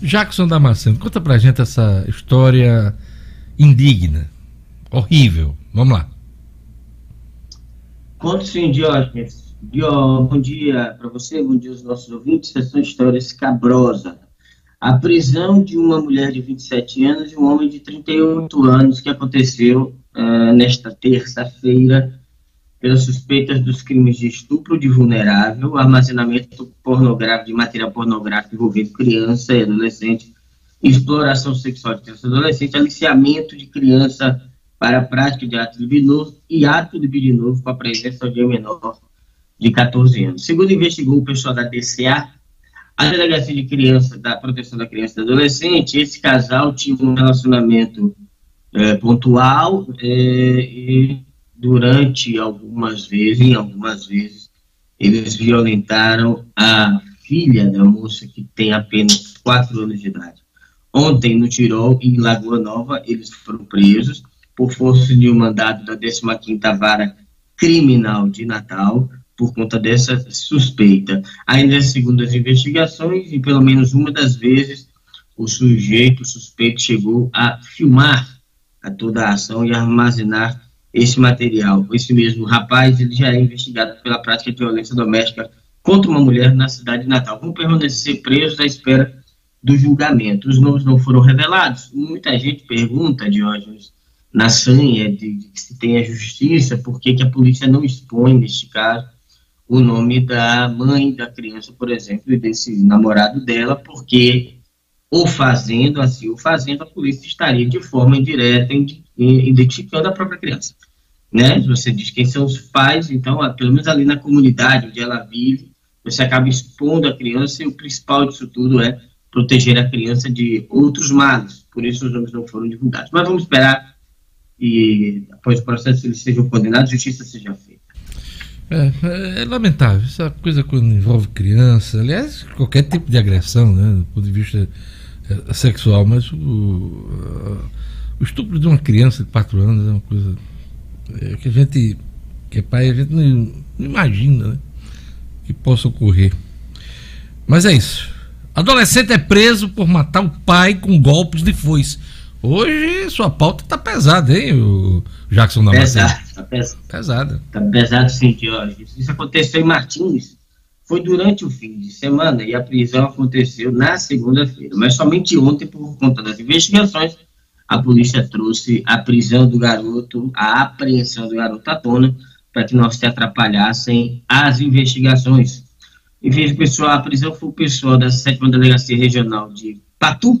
Jackson Damasceno, conta pra gente essa história indigna, horrível. Vamos lá. Conto sim, Diógenes. Dió, bom dia para você, bom dia aos nossos ouvintes. Essa é uma história escabrosa. A prisão de uma mulher de 27 anos e um homem de 38 anos que aconteceu ah, nesta terça-feira pelas suspeitas dos crimes de estupro de vulnerável, armazenamento pornográfico de material pornográfico envolvendo criança e adolescente, exploração sexual de criança e adolescente, aliciamento de criança para a prática de ato libidinoso e ato libidinoso com a presença de um menor de 14 anos. Segundo investigou o pessoal da DCA, a Delegacia de Criança, da Proteção da Criança e do Adolescente, esse casal tinha um relacionamento eh, pontual eh, e durante algumas vezes, em algumas vezes, eles violentaram a filha da moça que tem apenas 4 anos de idade. Ontem, no Tirol, em Lagoa Nova, eles foram presos por força de um mandado da 15ª Vara Criminal de Natal, por conta dessa suspeita. Ainda segundo as investigações, e pelo menos uma das vezes, o sujeito o suspeito chegou a filmar a toda a ação e armazenar esse material. Esse mesmo rapaz, ele já é investigado pela prática de violência doméstica contra uma mulher na cidade de Natal. Vão permanecer presos à espera do julgamento. Os nomes não foram revelados. Muita gente pergunta, Diógenes, na sanha de, se tem a justiça, por que, que a polícia não expõe, neste caso, o nome da mãe da criança, por exemplo, e desse namorado dela, porque ou fazendo assim, ou fazendo, a polícia estaria de forma indireta indi- i- identificando a própria criança. Né? Você diz quem são os pais, então, pelo menos ali na comunidade onde ela vive, você acaba expondo a criança e o principal disso tudo é proteger a criança de outros males. Por isso os nomes não foram divulgados. Mas vamos esperar e após o processo eles sejam condenados, justiça seja feita. É, é, é lamentável. Essa coisa quando envolve criança, aliás, qualquer tipo de agressão, né, do ponto de vista é, sexual, mas o, o estupro de uma criança de 4 anos é uma coisa é, que a gente, que é pai, a gente não, não imagina né, que possa ocorrer. Mas é isso. Adolescente é preso por matar o pai com golpes de foice. Hoje sua pauta tá pesada, hein, o Jackson Damasceno? Pesado, tá pesado. Pesada. Tá pesado sim, Diógenes. Isso aconteceu em Martins. Foi durante o fim de semana e a prisão aconteceu na segunda-feira. Mas somente ontem, por conta das investigações, a polícia trouxe a prisão do garoto, a apreensão do garoto à tona, para que não se atrapalhassem as investigações. E o pessoal, a prisão foi o pessoal da sétima delegacia regional de Patu,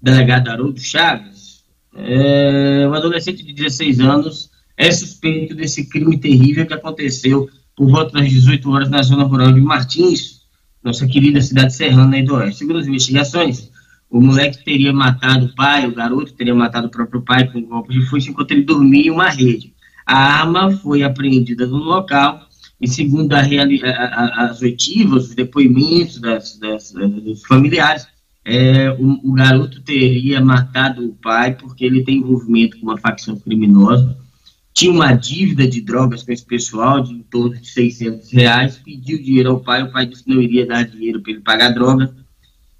delegado Haroldo Chaves. É, um adolescente de 16 anos é suspeito desse crime terrível que aconteceu por volta das 18 horas na zona rural de Martins, nossa querida cidade serrana aí do oeste. Segundo as investigações, o moleque teria matado o pai, o garoto teria matado o próprio pai com um golpe de foice enquanto ele dormia em uma rede. A arma foi apreendida no local e segundo a a- as oitivas, os depoimentos das, das- dos familiares, é, o, o, garoto teria matado o pai porque ele tem envolvimento com uma facção criminosa, tinha uma dívida de drogas com esse pessoal de em torno de 600 reais, pediu dinheiro ao pai, o pai disse que não iria dar dinheiro para ele pagar droga,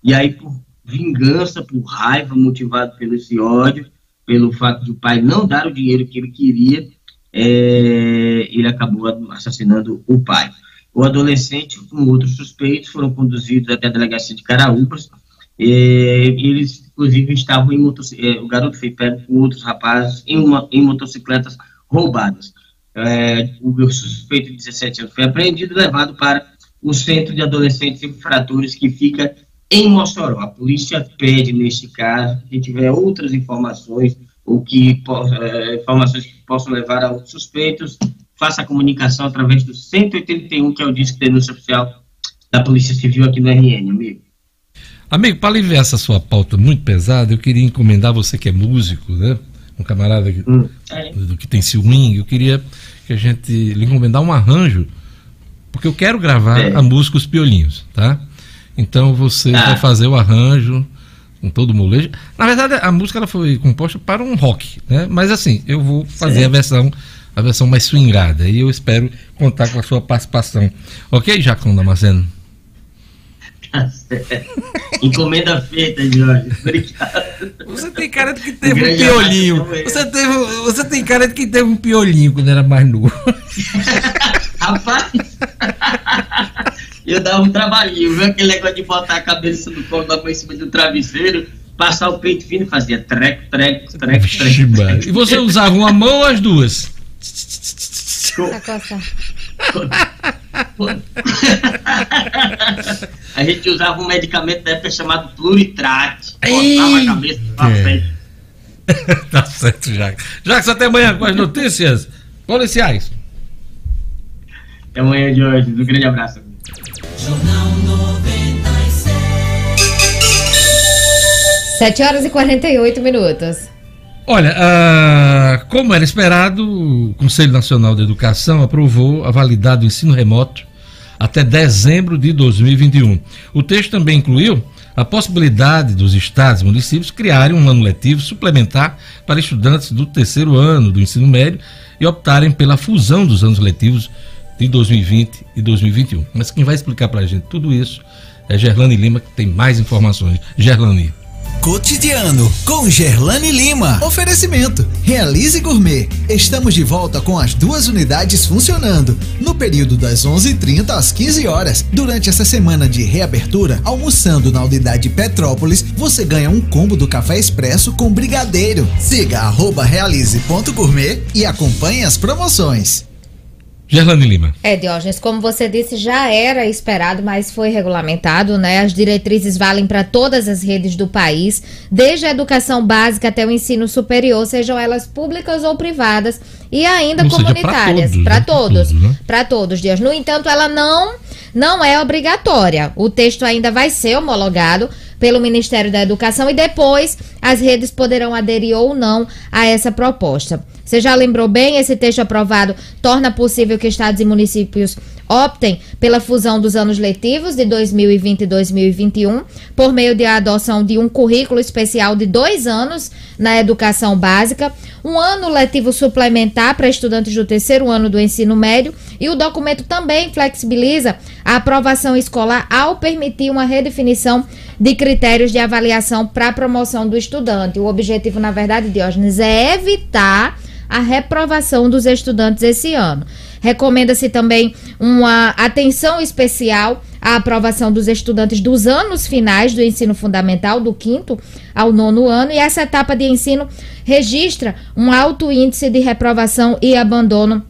e aí por vingança, por raiva, motivado pelo esse ódio, pelo fato de o pai não dar o dinheiro que ele queria, é, ele acabou assassinando o pai. O adolescente, com outros suspeitos, foram conduzidos até a delegacia de Caraúbas. É, eles, inclusive, estavam em motocicletas. É, o garoto foi pego com outros rapazes em, uma, em motocicletas roubadas. É, o suspeito de 17 anos foi apreendido e levado para o Centro de Adolescentes Infratores, que fica em Mossoró. A polícia pede, neste caso, que tiver outras informações ou que é, informações que possam levar a outros suspeitos, faça a comunicação através do 181, que é o disco de denúncia oficial da Polícia Civil aqui no RN, amigo. Amigo, para aliviar essa sua pauta muito pesada, eu queria encomendar você que é músico, né? Um camarada que, hum, é. do, que tem swing, eu queria que a gente lhe encomendar um arranjo, porque eu quero gravar é. a música Os Piolinhos, tá? Então você ah. vai fazer o arranjo com todo o molejo. Na verdade, a música ela foi composta para um rock, né? Mas assim, eu vou fazer a versão a versão mais swingada e eu espero contar com a sua participação. Ok, Jacão Damasceno? Tá certo. Encomenda feita, Jorge. Obrigado. Você tem cara de que teve um, um piolinho. Você, teve, você tem cara de que teve um piolinho quando era mais novo. <laughs> Rapaz, eu dava um trabalhinho, viu? Aquele negócio de botar a cabeça do colo da mãe em cima do travesseiro, passar o peito fino e fazia treco, treco, treco, treco. E você usava uma mão ou as duas? <laughs> a gente usava um medicamento da época chamado Pluritrate. Botava a cabeça pra frente. <laughs> tá certo, Jacques. Jacques, até amanhã com as notícias policiais. Até amanhã, Jorge. Um grande abraço. Jornal 96. 7 horas e 48 minutos. Olha, uh, como era esperado, o Conselho Nacional de Educação aprovou a validade do ensino remoto até dezembro de 2021. O texto também incluiu a possibilidade dos estados e municípios criarem um ano letivo suplementar para estudantes do terceiro ano do ensino médio e optarem pela fusão dos anos letivos de 2020 e 2021. Mas quem vai explicar para a gente tudo isso é Gerlane Lima, que tem mais informações. Gerlane. Cotidiano com Gerlane Lima. Oferecimento: Realize Gourmet. Estamos de volta com as duas unidades funcionando no período das 11:30 às 15 horas. Durante essa semana de reabertura, almoçando na unidade Petrópolis, você ganha um combo do café expresso com brigadeiro. Siga realize.gourmet e acompanhe as promoções. Gerlane Lima. É, Diógenes, como você disse, já era esperado, mas foi regulamentado, né? As diretrizes valem para todas as redes do país, desde a educação básica até o ensino superior, sejam elas públicas ou privadas, e ainda ou comunitárias. Para todos. Para todos, todos, Dias. No entanto, ela não, não é obrigatória. O texto ainda vai ser homologado pelo Ministério da Educação e depois as redes poderão aderir ou não a essa proposta. Você já lembrou bem, esse texto aprovado torna possível que estados e municípios optem pela fusão dos anos letivos de 2020 e 2021 por meio de adoção de um currículo especial de dois anos na educação básica, um ano letivo suplementar para estudantes do terceiro ano do ensino médio e o documento também flexibiliza a aprovação escolar ao permitir uma redefinição de critérios de avaliação para a promoção do estudante. O objetivo, na verdade, Diógenes, é evitar a reprovação dos estudantes esse ano. Recomenda-se também uma atenção especial à aprovação dos estudantes dos anos finais do ensino fundamental, do quinto ao nono ano, e essa etapa de ensino registra um alto índice de reprovação e abandono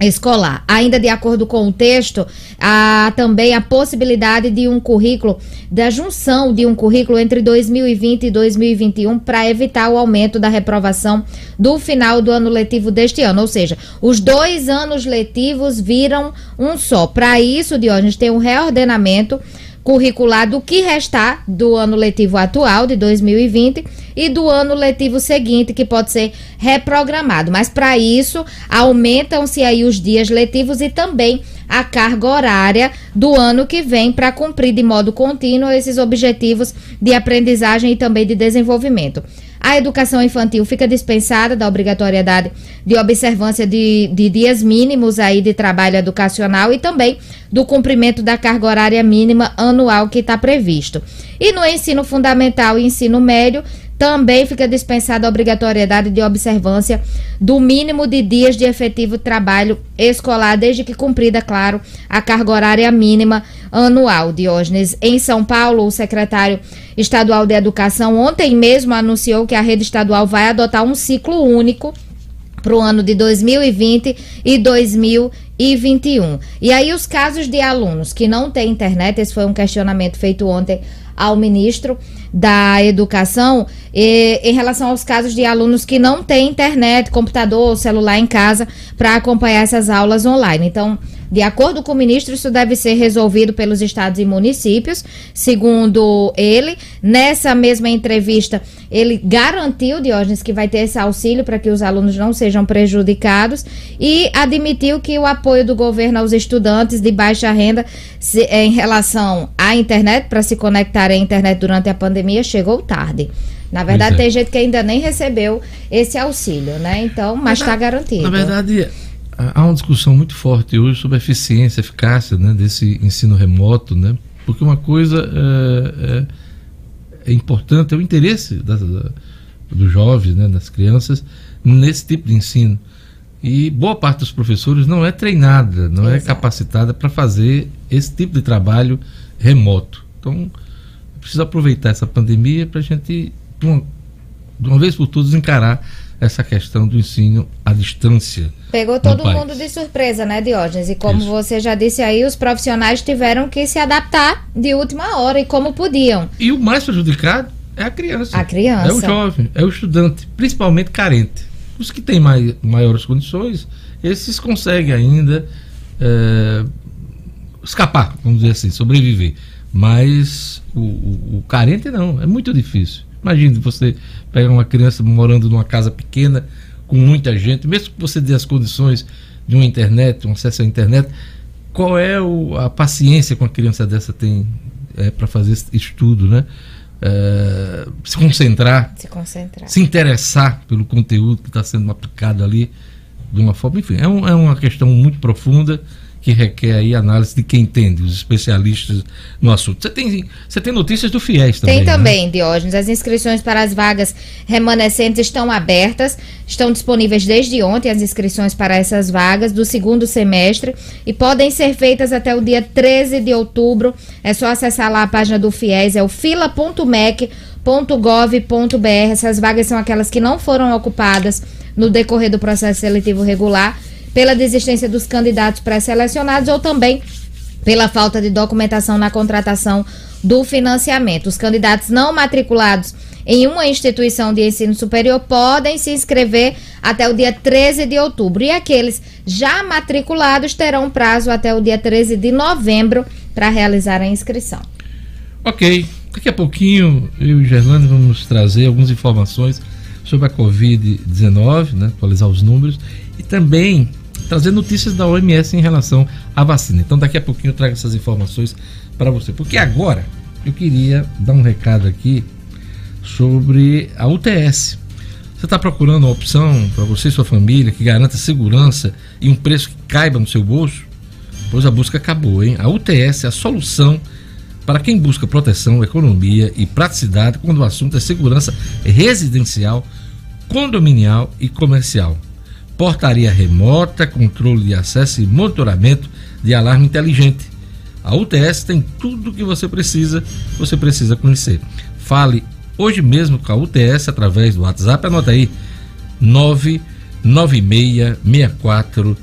escolar. Ainda de acordo com o texto, há também a possibilidade de um currículo, da junção de um currículo entre 2020 e 2021 para evitar o aumento da reprovação do final do ano letivo deste ano. Ou seja, os dois anos letivos viram um só. Para isso, Diógenes, tem um reordenamento curricular do que restar do ano letivo atual, de 2020, e do ano letivo seguinte, que pode ser reprogramado. Mas para isso, aumentam-se aí os dias letivos e também a carga horária do ano que vem para cumprir de modo contínuo esses objetivos de aprendizagem e também de desenvolvimento. A educação infantil fica dispensada da obrigatoriedade de observância de, de dias mínimos aí de trabalho educacional e também do cumprimento da carga horária mínima anual que está previsto. E no ensino fundamental e ensino médio, também fica dispensada a obrigatoriedade de observância do mínimo de dias de efetivo trabalho escolar, desde que cumprida, claro, a carga horária mínima anual. Diógenes, em São Paulo, o secretário estadual de Educação ontem mesmo anunciou que a rede estadual vai adotar um ciclo único para o ano de 2020 e 2021. E aí, os casos de alunos que não têm internet, esse foi um questionamento feito ontem ao ministro da Educação e, em relação aos casos de alunos que não têm internet, computador, celular em casa para acompanhar essas aulas online. Então, de acordo com o ministro, isso deve ser resolvido pelos estados e municípios, segundo ele. Nessa mesma entrevista, ele garantiu, Diógenes, que vai ter esse auxílio para que os alunos não sejam prejudicados e admitiu que o apoio do governo aos estudantes de baixa renda se, em relação à internet, para se conectar à internet durante a pandemia, chegou tarde. Na verdade, é. tem gente que ainda nem recebeu esse auxílio, né? Então, mas está garantido. Na verdade, há uma discussão muito forte hoje sobre a eficiência, a eficácia né, desse ensino remoto, né? Porque uma coisa é, é, é importante, é o interesse da, da, dos jovens, né, das crianças, nesse tipo de ensino. E boa parte dos professores não é treinada, não é Exato. é capacitada para fazer esse tipo de trabalho remoto. Então, precisa aproveitar essa pandemia para a gente, de uma, de uma vez por todas, encarar essa questão do ensino à distância. Pegou todo mundo de surpresa, né, Diógenes? E como Isso. você já disse aí, os profissionais tiveram que se adaptar de última hora e como podiam. E o mais prejudicado é a criança. A criança. É o jovem, é o estudante, principalmente carente. Os que têm mais, maiores condições, esses conseguem ainda é, escapar, vamos dizer assim, sobreviver. Mas o, o, o carente não, é muito difícil. Imagine você pegar uma criança morando numa casa pequena, com muita gente, mesmo que você dê as condições de uma internet, um acesso à internet, qual é o, a paciência que uma criança dessa tem é, para fazer esse estudo, né? É, se concentrar, se concentrar, se interessar pelo conteúdo que está sendo aplicado ali de uma forma, enfim, é, um, é uma questão muito profunda que requer aí análise de quem entende, os especialistas no assunto. Você tem, você tem notícias do FIES também? Tem também, né? Diógenes. As inscrições para as vagas remanescentes estão abertas, estão disponíveis desde ontem as inscrições para essas vagas do segundo semestre e podem ser feitas até o dia 13 de outubro. É só acessar lá a página do FIES, é o fila.mec.gov.br. Essas vagas são aquelas que não foram ocupadas no decorrer do processo seletivo regular pela desistência dos candidatos pré-selecionados ou também pela falta de documentação na contratação do financiamento. Os candidatos não matriculados em uma instituição de ensino superior podem se inscrever até o dia 13 de outubro e aqueles já matriculados terão prazo até o dia 13 de novembro para realizar a inscrição. Ok, daqui a pouquinho eu e Gerlando vamos trazer algumas informações sobre a Covid-19, né, atualizar os números e também trazer notícias da OMS em relação à vacina. Então daqui a pouquinho eu trago essas informações para você. Porque agora eu queria dar um recado aqui sobre a UTS. Você está procurando uma opção para você e sua família que garanta segurança e um preço que caiba no seu bolso? Pois a busca acabou, hein? A UTS é a solução para quem busca proteção, economia e praticidade quando o assunto é segurança residencial, condominial e comercial portaria remota, controle de acesso e monitoramento de alarme inteligente. A UTS tem tudo o que você precisa, você precisa conhecer. Fale hoje mesmo com a UTS através do WhatsApp, anota aí 99664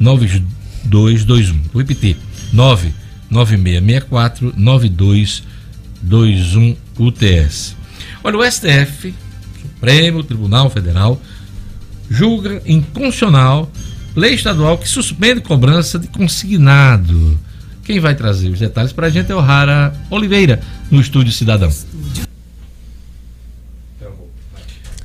9221. Vou repetir: 99664 9221 UTS. Olha, o STF, Supremo Tribunal Federal, julga inconstitucional lei estadual que suspende cobrança de consignado. Quem vai trazer os detalhes para a gente é o Rara Oliveira, no Estúdio Cidadão.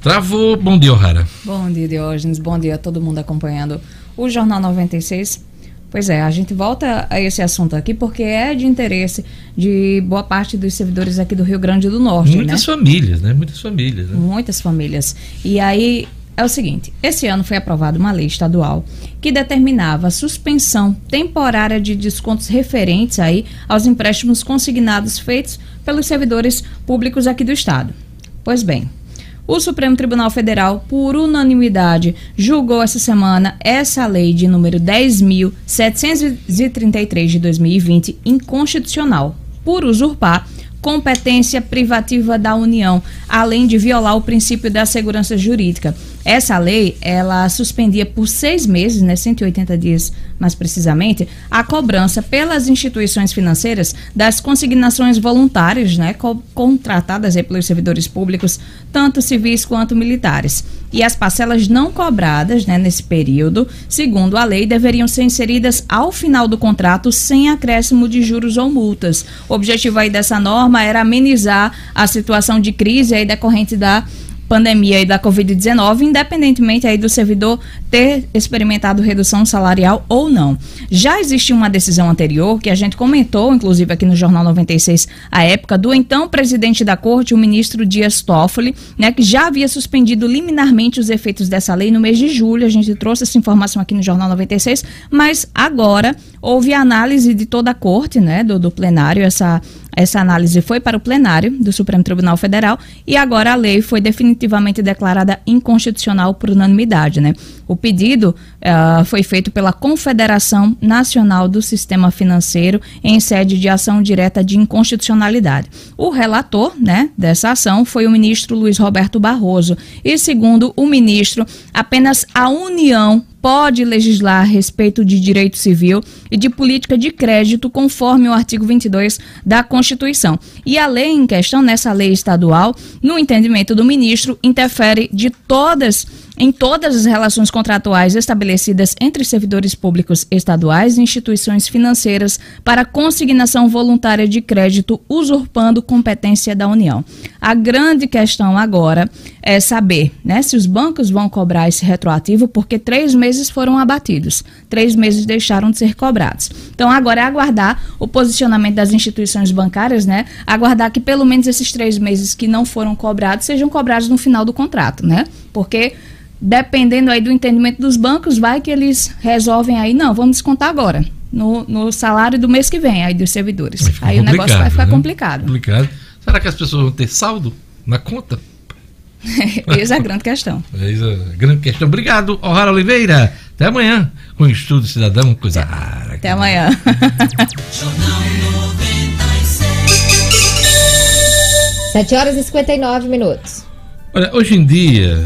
Travou. Bom dia, Rara. Bom dia, Diógenes. Bom dia a todo mundo acompanhando o Jornal 96. Pois é, a gente volta a esse assunto aqui porque é de interesse de boa parte dos servidores aqui do Rio Grande do Norte. Muitas né? famílias, né? Muitas famílias. Né? Muitas famílias. E aí é o seguinte: esse ano foi aprovada uma lei estadual que determinava a suspensão temporária de descontos referentes aí aos empréstimos consignados feitos pelos servidores públicos aqui do estado. Pois bem, o Supremo Tribunal Federal, por unanimidade, julgou essa semana essa lei de número 10.733 de 2020 inconstitucional, por usurpar competência privativa da União, além de violar o princípio da segurança jurídica. Essa lei, ela suspendia por seis meses, né, 180 dias mais precisamente, a cobrança pelas instituições financeiras das consignações voluntárias, né, co contratadas pelos servidores públicos, tanto civis quanto militares. E as parcelas não cobradas, né, nesse período, segundo a lei, deveriam ser inseridas ao final do contrato sem acréscimo de juros ou multas. O objetivo aí dessa norma era amenizar a situação de crise aí decorrente da pandemia e da Covid-19, independentemente aí do servidor ter experimentado redução salarial ou não. Já existe uma decisão anterior que a gente comentou, inclusive aqui no Jornal 96, a época do então presidente da corte, o ministro Dias Toffoli, né, que já havia suspendido liminarmente os efeitos dessa lei no mês de julho. A gente trouxe essa informação aqui no Jornal 96, mas agora houve análise de toda a corte, né, do, do plenário, essa essa análise foi para o plenário do Supremo Tribunal Federal e agora a lei foi definitivamente declarada inconstitucional por unanimidade. Né? O pedido uh, foi feito pela Confederação Nacional do Sistema Financeiro em sede de ação direta de inconstitucionalidade. O relator né, dessa ação foi o ministro Luiz Roberto Barroso e, segundo o ministro, apenas a União pode legislar a respeito de direito civil e de política de crédito, conforme o artigo 22 da Constituição. E a lei em questão, nessa lei estadual, no entendimento do ministro, interfere de todas em todas as relações contratuais estabelecidas entre servidores públicos estaduais e instituições financeiras para consignação voluntária de crédito, usurpando competência da União. A grande questão agora é saber né, se os bancos vão cobrar esse retroativo, porque três meses foram abatidos, três meses deixaram de ser cobrados. Então agora é aguardar o posicionamento das instituições bancárias, né? Aguardar que pelo menos esses três meses que não foram cobrados sejam cobrados no final do contrato, né? Porque dependendo aí do entendimento dos bancos, vai que eles resolvem aí, não, vamos descontar agora, no, no salário do mês que vem, aí dos servidores. Aí o negócio vai ficar né? complicado. complicado. Será que as pessoas vão ter saldo na conta? <laughs> Essa é a grande questão. Essa é a grande questão. Obrigado, O'Hara Oliveira. Até amanhã com o Estudo Cidadão, coisa rara. Até amanhã. <laughs> Sete horas e 59 minutos. Olha, hoje em dia,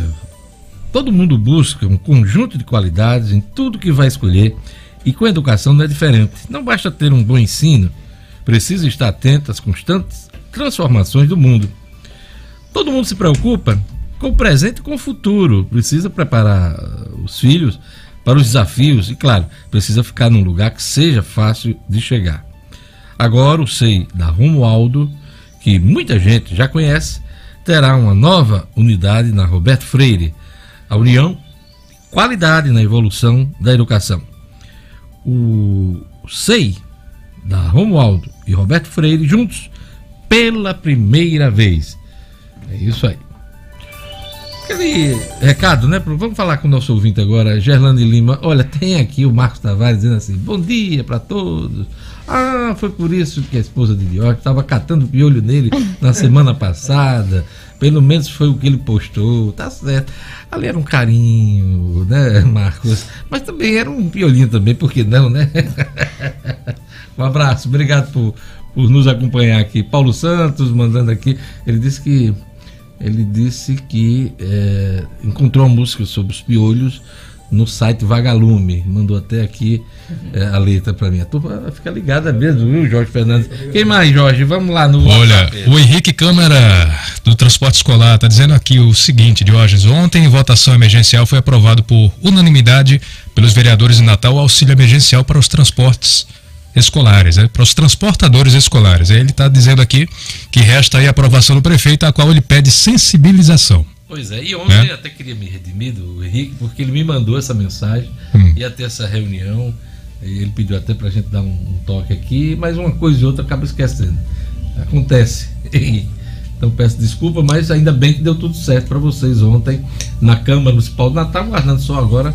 todo mundo busca um conjunto de qualidades em tudo que vai escolher e com a educação não é diferente. Não basta ter um bom ensino, precisa estar atento às constantes transformações do mundo. Todo mundo se preocupa com o presente e com o futuro, precisa preparar os filhos para os desafios e, claro, precisa ficar num lugar que seja fácil de chegar. Agora o SEI da Romualdo, que muita gente já conhece, terá uma nova unidade na Roberto Freire, a União Qualidade na Evolução da Educação. O SEI da Romualdo e Roberto Freire juntos pela primeira vez. É isso aí. Aquele recado, né? Vamos falar com o nosso ouvinte agora, Gerlane Lima. Olha, tem aqui o Marcos Tavares dizendo assim: bom dia para todos. Ah, foi por isso que a esposa de Diógenes estava catando piolho nele <laughs> na semana passada. Pelo menos foi o que ele postou. Tá certo. Ali era um carinho, né, Marcos? Mas também era um piolinho também, por que não, né? <laughs> um abraço, obrigado por, por nos acompanhar aqui. Paulo Santos mandando aqui. Ele disse que ele disse que é, encontrou uma música sobre os piolhos no site Vagalume. Mandou até aqui é, a letra para mim. A turma fica ligada mesmo, viu, Jorge Fernandes? Quem mais, Jorge? Vamos lá no. Olha, o Henrique Câmara do Transporte Escolar está dizendo aqui o seguinte, Diógenes. Ontem, em votação emergencial, foi aprovado por unanimidade pelos vereadores de Natal o auxílio emergencial para os transportes escolares, né? para os transportadores escolares. Ele está dizendo aqui que resta aí a aprovação do prefeito, a qual ele pede sensibilização. Pois é, e ontem Né? eu até queria me redimir do Henrique, porque ele me mandou essa mensagem, Hum. ia ter essa reunião, ele pediu até pra gente dar um, um toque aqui, mas uma coisa e outra acaba esquecendo. Acontece. <laughs> Então peço desculpa, mas ainda bem que deu tudo certo para vocês ontem na Câmara Municipal do Natal, guardando só agora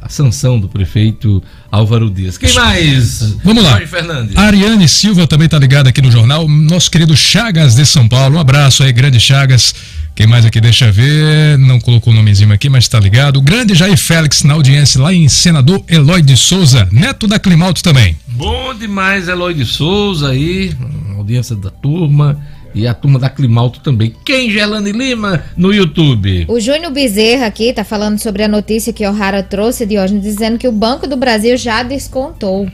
a sanção do prefeito Álvaro Dias. Quem mais? Vamos lá. Fernandes. Ariane Silva também tá ligada aqui no jornal. Nosso querido Chagas de São Paulo. Um abraço aí, grande Chagas. Quem mais aqui? Deixa ver. Não colocou o nomezinho aqui, mas tá ligado. O grande Jair Félix na audiência lá em Senador Eloy de Souza, neto da Climalto também. Bom demais, Eloy de Souza aí, audiência da turma e a turma da Climalto também. Quem, Gelane Lima, no YouTube? O Júnior Bezerra aqui tá falando sobre a notícia que o Rara trouxe de hoje, dizendo que o Banco do Brasil já descontou.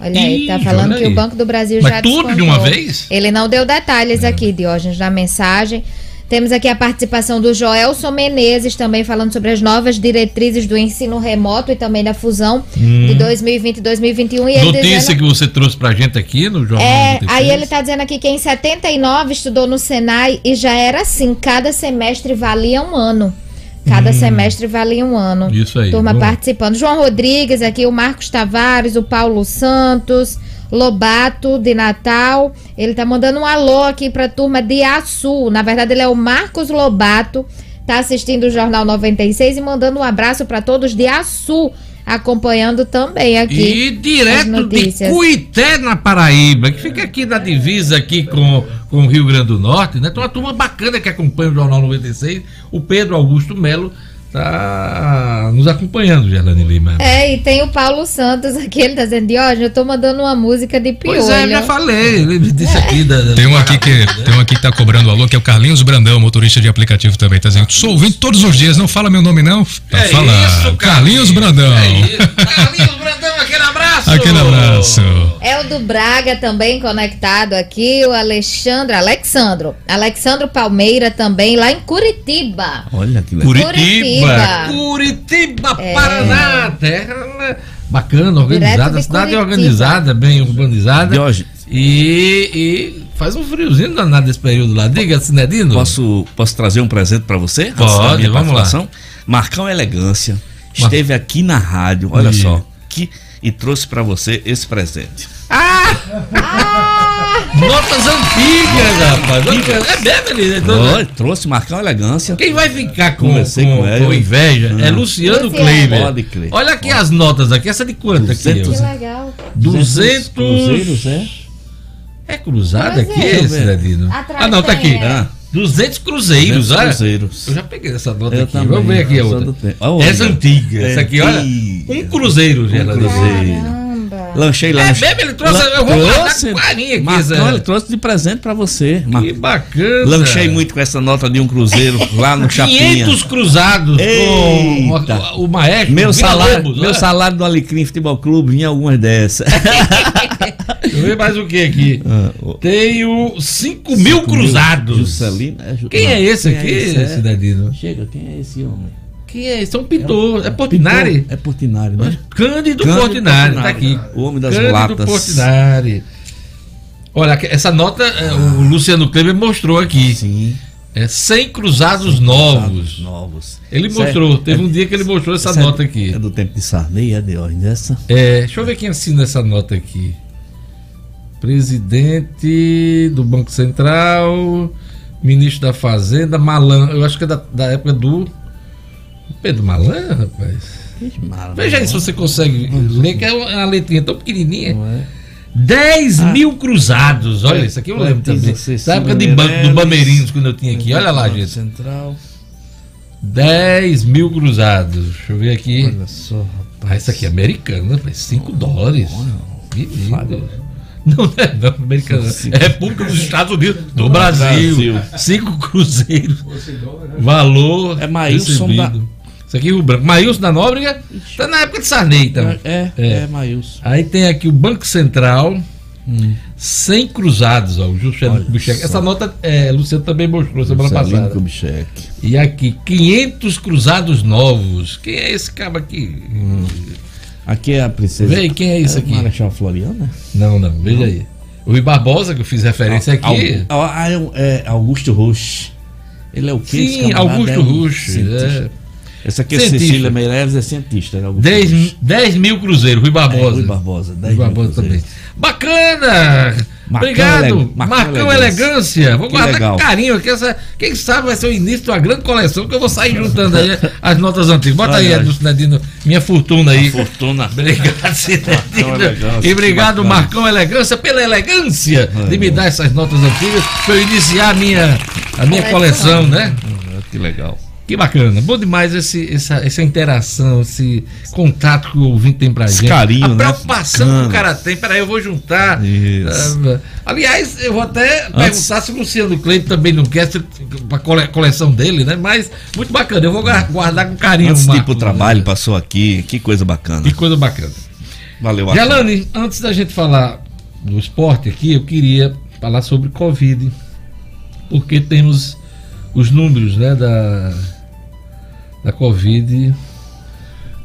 Olha aí, tá falando que aí. o Banco do Brasil Mas já tudo descontou. de uma vez? É. Ele não deu detalhes aqui, Diógenes, na mensagem. Temos aqui a participação do Joelson Menezes, também falando sobre as novas diretrizes do ensino remoto e também da fusão Hum. de 2020 e 2021. E Notícia dizendo- que você trouxe pra gente aqui no Jornal é, 96. aí ele tá dizendo aqui que em 79 estudou no Senai e já era assim, cada semestre valia um ano. Cada Hum. semestre valia um ano. Isso aí, Turma vamos. participando. João Rodrigues aqui, o Marcos Tavares, o Paulo Santos, Lobato de Natal. Ele tá mandando um alô aqui pra turma de Açu. Na verdade, ele é o Marcos Lobato. Tá assistindo o Jornal 96 e mandando um abraço pra todos de Açu, acompanhando também aqui. E direto de. Cuité, na Paraíba, que fica aqui na divisa aqui com, com o Rio Grande do Norte, né? Tem uma turma bacana que acompanha o Jornal 96. O Pedro Augusto Melo tá nos acompanhando, Gerlane Lima. É, e tem o Paulo Santos aqui, ele tá dizendo, Diógenes, eu tô mandando uma música de piolho. Pois é, já falei, ele me disse aqui da, da- Tem um aqui que <laughs> tem um aqui que tá cobrando alô, que é o Carlinhos Brandão, motorista de aplicativo também, tá dizendo, sou ouvindo todos os dias, não fala meu nome não. Tá É falando. isso, Carlinhos Brandão. Carlinhos Brandão, aquele abraço! Aquele abraço. É o do Braga também conectado aqui, o Alexandre, Alexandro. Alexandro Palmeira também, lá em Curitiba. Olha que legal. Curitiba! Curitiba, É. Paraná! Terra né? bacana, organizada. A cidade é organizada, bem urbanizada. Diógenes. E, e faz um friozinho danado nesse período lá. Diga, Sinedino. Posso, posso trazer um presente para você? Pode, vamos lá. Marcão Elegância esteve aqui na rádio, olha Ih. só, que, e trouxe para você esse presente. Notas antigas, rapaz. É mesmo, ele. então, Oi, trouxe Marcão Elegância. Quem vai ficar com, Conversei com, com com inveja é Hum. Luciano Luciano. Kleiber. Pode. Olha aqui as notas aqui. Essa de quanto aqui? 200. Que legal. 200 cruzeiros, é? É cruzado aqui. Cidadino? Atrás Ah, não, tá aqui. é. Ah, 200 cruzeiros, 200 olha. cruzeiros. Eu já peguei essa nota Eu aqui. também, Vamos ver aqui a outra. tempo. Olha. Essa antiga. É Essa aqui, olha. Um cruzeiro, Geraldo. cruzeiro. Caramba. Lanchei lá. É mesmo, ele trouxe. Eu vou carinho aqui. Marcão, ele trouxe de presente para você. Mar- Que bacana. Lanchei muito com essa nota de um cruzeiro lá no <laughs> Chapinha. 500 cruzados com Eita. o, o maestro. Meu salário, Lobos, meu olha. salário do Alecrim Futebol Clube vinha algumas dessas. <laughs> Ver mais o que aqui. Ah, Tenho 5 mil cruzados. Juscelino. é Quem não, é esse quem aqui, é esse? É- Cidadino? Chega, quem é esse homem? Quem é esse? É um pintor. É Portinari? Pintor, É Portinari, né? Cândido, Cândido Portinari, tá Portinari. aqui. O homem das Cândido latas. Portinari. Olha, essa nota é, o Luciano Kleber mostrou aqui. Sim. É 100 cruzados novos. Novos. Ele Isso é- mostrou, teve é- um dia que ele mostrou essa é- nota aqui. É do tempo de Sarney, é de ordem dessa? É, deixa eu ver quem assina essa nota aqui. Presidente do Banco Central, ministro da Fazenda, Malan. Eu acho que é da, da época do Pedro Malan, rapaz. Veja aí se você consegue ler, que é uma letrinha tão pequenininha. Não é? 10 Ah. mil cruzados. Olha, isso aqui eu lembro também. Da época de banco do Bameirinhos, quando eu tinha aqui. Olha lá, Banco gente. Central. 10 mil cruzados. Deixa eu ver aqui. Olha só, rapaz. Ah, isso aqui é americano, rapaz. 5 dólares. Que lindo. <laughs> Não, não é não, americano. É República dos Estados Unidos, do Brasil. Brasil. Cinco cruzeiros. Valor. É Maílson recebido. Isso aqui é o branco. Maílson da Nóbrega. Tá na época de Sarney, então. É, é, é Maílson. Aí tem aqui o Banco Central. 100 cruzados, ó, o Juscelino Kubitschek. só. Essa nota, é, Luciano também mostrou semana Juscelino passada. Kubitschek. E aqui, 500 cruzados novos. Quem é esse cabo aqui? Aqui é a princesa. Vê quem é isso aqui? Marechal Floriana? Não, não, veja aí. O Rui Barbosa, que eu fiz referência aqui. Al- ah, é, um- é Augusto Rush. Ele é o quê? esse Sim? Augusto É um Rush. cientista. é. Essa aqui é Cientista. Cecília Meireles, é cientista. Né? 10, 10 mil cruzeiro, Rui Barbosa. É, Rui Barbosa, 10 Rui mil Barbosa cruzeiros. também. Bacana! Marcão Obrigado, Ele- Marcão Marcão, Elegância. Elegância. Vou Que guardar legal. com carinho aqui. Essa, quem sabe vai ser o início de uma grande coleção que eu vou sair juntando aí as notas antigas. Bota aí. Edson Cidadino, minha fortuna aí. A fortuna. Obrigado, Cidadino. E obrigado. Marcão Elegância, pela elegância Ai, de me dar essas notas antigas para eu iniciar a minha, a minha coleção, né? Que legal. Que bacana, bom demais esse, essa, essa interação, esse contato que o ouvinte tem pra Esse gente. carinho, a né? preocupação que o cara tem. Peraí, eu vou juntar. Isso. Ah, aliás, eu vou até Antes- perguntar se o Luciano Cleide também não quer, pra cole- coleção dele, né? Mas muito bacana, eu vou gua- guardar com carinho. Antes de ir Marco, pro trabalho, passou aqui. Que coisa bacana. Que coisa bacana. Valeu, Arthur. Gelane, antes da gente falar do esporte aqui, eu queria falar sobre Covid, porque temos os números né, da, da Covid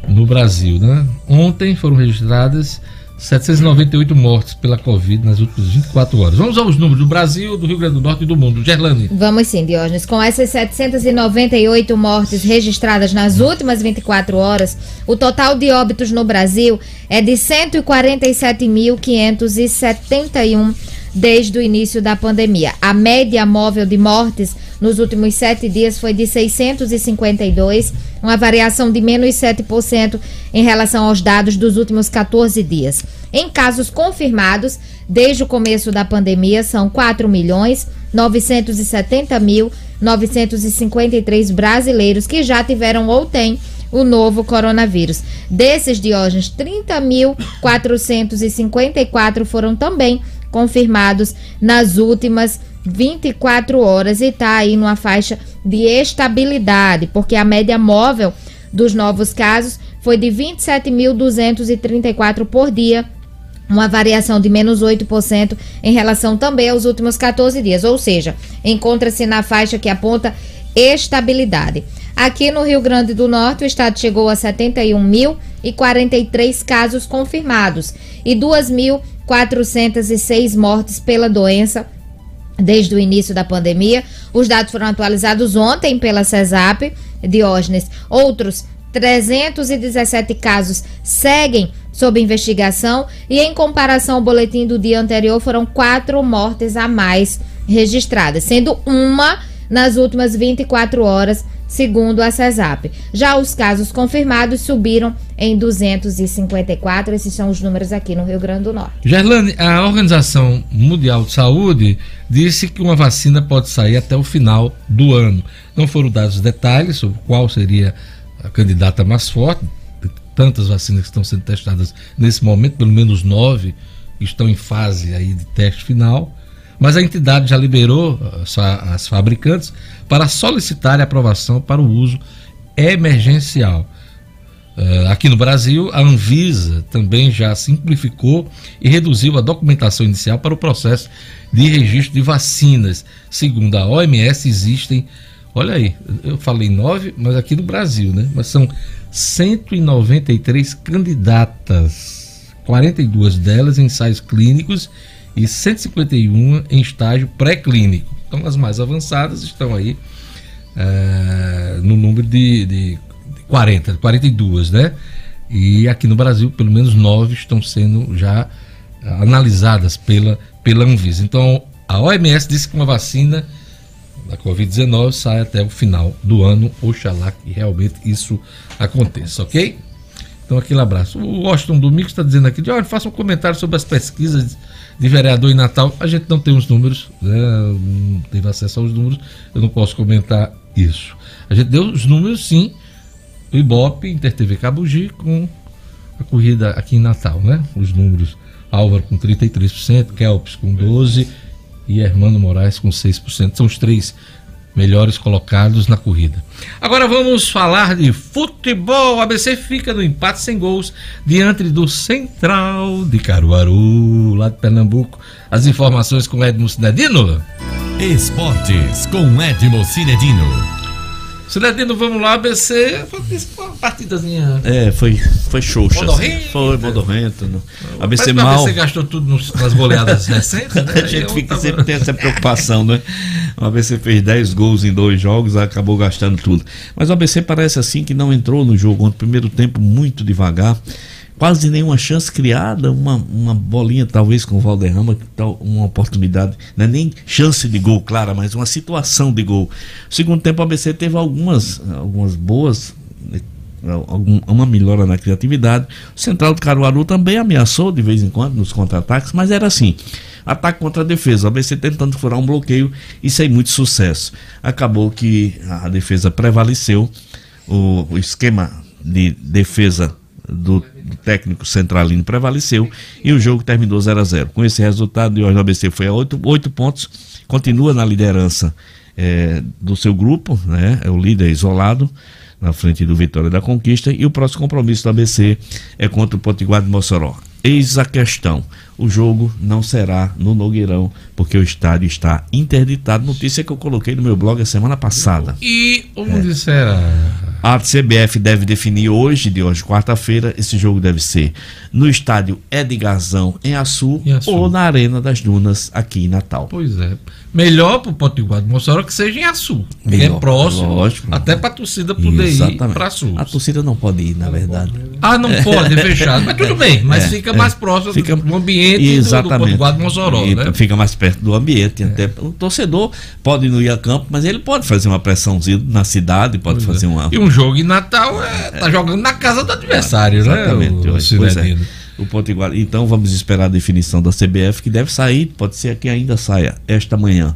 no Brasil. Né? Ontem foram registradas 798 mortes pela Covid nas últimas 24 horas. Vamos aos números do Brasil, do Rio Grande do Norte e do mundo. Gerlane. Vamos sim, Diógenes. Com essas 798 mortes registradas nas últimas 24 horas, o total de óbitos no Brasil é de 147.571 desde o início da pandemia. A média móvel de mortes nos últimos sete dias foi de 652, uma variação de menos 7% em relação aos dados dos últimos 14 dias. Em casos confirmados, desde o começo da pandemia, são 4 milhões 970 mil 953 brasileiros que já tiveram ou têm o novo coronavírus. Desses Diógenes, 30.454 foram também confirmados nas últimas 24 horas e está aí numa faixa de estabilidade, porque a média móvel dos novos casos foi de 27.234 por dia, uma variação de menos 8% em relação também aos últimos 14 dias, ou seja, encontra-se na faixa que aponta estabilidade. Aqui no Rio Grande do Norte, o estado chegou a 71.043 casos confirmados e 2.406 mortes pela doença desde o início da pandemia. Os dados foram atualizados ontem pela CESAP, Diógenes. Outros 317 casos seguem sob investigação e, em comparação ao boletim do dia anterior, foram quatro mortes a mais registradas, sendo uma nas últimas 24 horas, segundo a CESAP. Já os casos confirmados subiram em 254. Esses são os números aqui no Rio Grande do Norte. Gerlane, a Organização Mundial de Saúde disse que uma vacina pode sair até o final do ano. Não foram dados detalhes sobre qual seria a candidata mais forte. Tantas vacinas que estão sendo testadas nesse momento, pelo menos nove estão em fase aí de teste final. Mas a entidade já liberou fa- as fabricantes para solicitar a aprovação para o uso emergencial. Eh, aqui no Brasil, a Anvisa também já simplificou e reduziu a documentação inicial para o processo de registro de vacinas. Segundo a OMS, existem, olha aí, eu falei nove, mas aqui no Brasil, né? Mas são 193 candidatas, 42 delas em ensaios clínicos e 151 em estágio pré-clínico. Então, as mais avançadas estão aí eh, no número de, de 40, 42, né? E aqui no Brasil, pelo menos nove estão sendo já ah, analisadas pela, pela Anvisa. Então, a OMS disse que uma vacina da Covid-19 sai até o final do ano. Oxalá que realmente isso aconteça, ok? Então, aquele abraço. O Washington Domingos está dizendo aqui: olha, faça um comentário sobre as pesquisas de vereador em Natal. A gente não tem os números, né? não teve acesso aos números, eu não posso comentar isso. A gente deu os números, sim, do Ibope, InterTV Cabugi, com a corrida aqui em Natal, né? Os números: Álvaro com 33%, Kelps com 12% e Hermano Moraes com 6%. São os três melhores colocados na corrida. Agora vamos falar de futebol. O ABC fica no empate sem gols diante do Central de Caruaru, lá de Pernambuco. As informações com Edmo Cidadino. Esportes com Edmo Cinedino. Cidadino, vamos lá, ABC. Foi uma partidazinha. É, foi foi xoxa. Assim. Foi, modorrento. Não. ABC Mas mal. ABC gastou tudo nos- nas goleadas <laughs> recentes, né? A gente fica, tava- sempre tem essa preocupação, né? O ABC fez 10 gols em dois jogos, acabou gastando tudo. Mas o ABC parece assim que não entrou no jogo ontem, primeiro tempo muito devagar. Quase nenhuma chance criada, uma, uma bolinha talvez com o Valderrama, tal, uma oportunidade, não é nem chance de gol, clara, mas uma situação de gol. Segundo tempo, o ABC teve algumas, algumas boas né, uma melhora na criatividade. O Central do Caruaru também ameaçou de vez em quando nos contra-ataques, mas era assim: ataque contra a defesa. O ABC tentando furar um bloqueio e sem muito sucesso. Acabou que a defesa prevaleceu, o, o esquema de defesa do, do técnico centralino prevaleceu e o jogo terminou 0 a 0 Com esse resultado, o ABC foi a 8, oito pontos, continua na liderança eh, do seu grupo, né? é o líder isolado na frente do Vitória da Conquista e o próximo compromisso do ABC é contra o Potiguar de Mossoró. Eis a questão: o jogo não será no Nogueirão porque o estádio está interditado. Notícia que eu coloquei no meu blog a semana passada. E onde será? A CBF deve definir hoje, de hoje, quarta-feira, esse jogo deve ser no estádio Edgarzão, em Açu, ou na Arena das Dunas, aqui em Natal. Pois é. Melhor pro Potiguar de Mossoró que seja em Açu. Que é Melhor, próximo. lógico. Até pra torcida poder ir Exatamente. pra Açu. A torcida não pode ir, na verdade. Ah, não pode, é fechado. Mas tudo <laughs> bem, mas É, fica é. mais próximo Fica- do ambiente do, do Exatamente. Potiguar de Mossoró, E né? Fica mais perto do ambiente. Até, o torcedor pode não ir a campo, mas ele pode fazer uma pressãozinha na cidade, pode Pois fazer é. uma. E um jogo em Natal é, tá jogando na casa do adversário, né? Exatamente. o é. Cinedino? O Potiguar. Então vamos esperar a definição da CBF, que deve sair, pode ser que ainda saia esta manhã.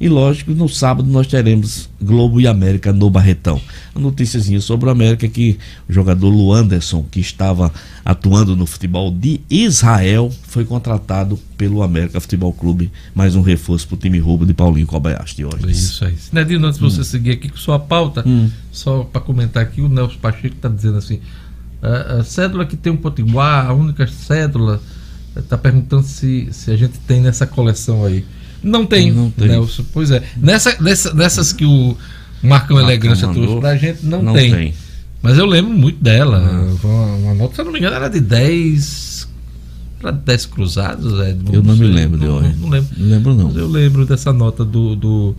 E lógico, no sábado nós teremos Globo e América no Barretão. A noticiazinha sobre o América é que o jogador Luanderson, que estava atuando no futebol de Israel, foi contratado pelo América Futebol Clube, mais um reforço para o time rubro de Paulinho Kobayashi de hoje. É isso aí. Cinedino, antes de você Hum. seguir aqui com sua pauta, só para comentar aqui, o Nelson Pacheco está dizendo assim: a, a cédula que tem um potiguar, a única cédula, está perguntando se, se a gente tem nessa coleção aí. Não tem, Não tem. Nelson. Pois é. Nessa, nessa- nessas que o Marcão Marcão Elegância mandou. trouxe pra gente, não, Não tem. tem. Mas eu lembro muito dela. Foi Uma, uma nota, se eu não me engano, era de 10. Era 10 cruzados, é, Eu não me lembro de não, hoje. Não, lembro. Não lembro, não. Mas eu lembro dessa nota do. do-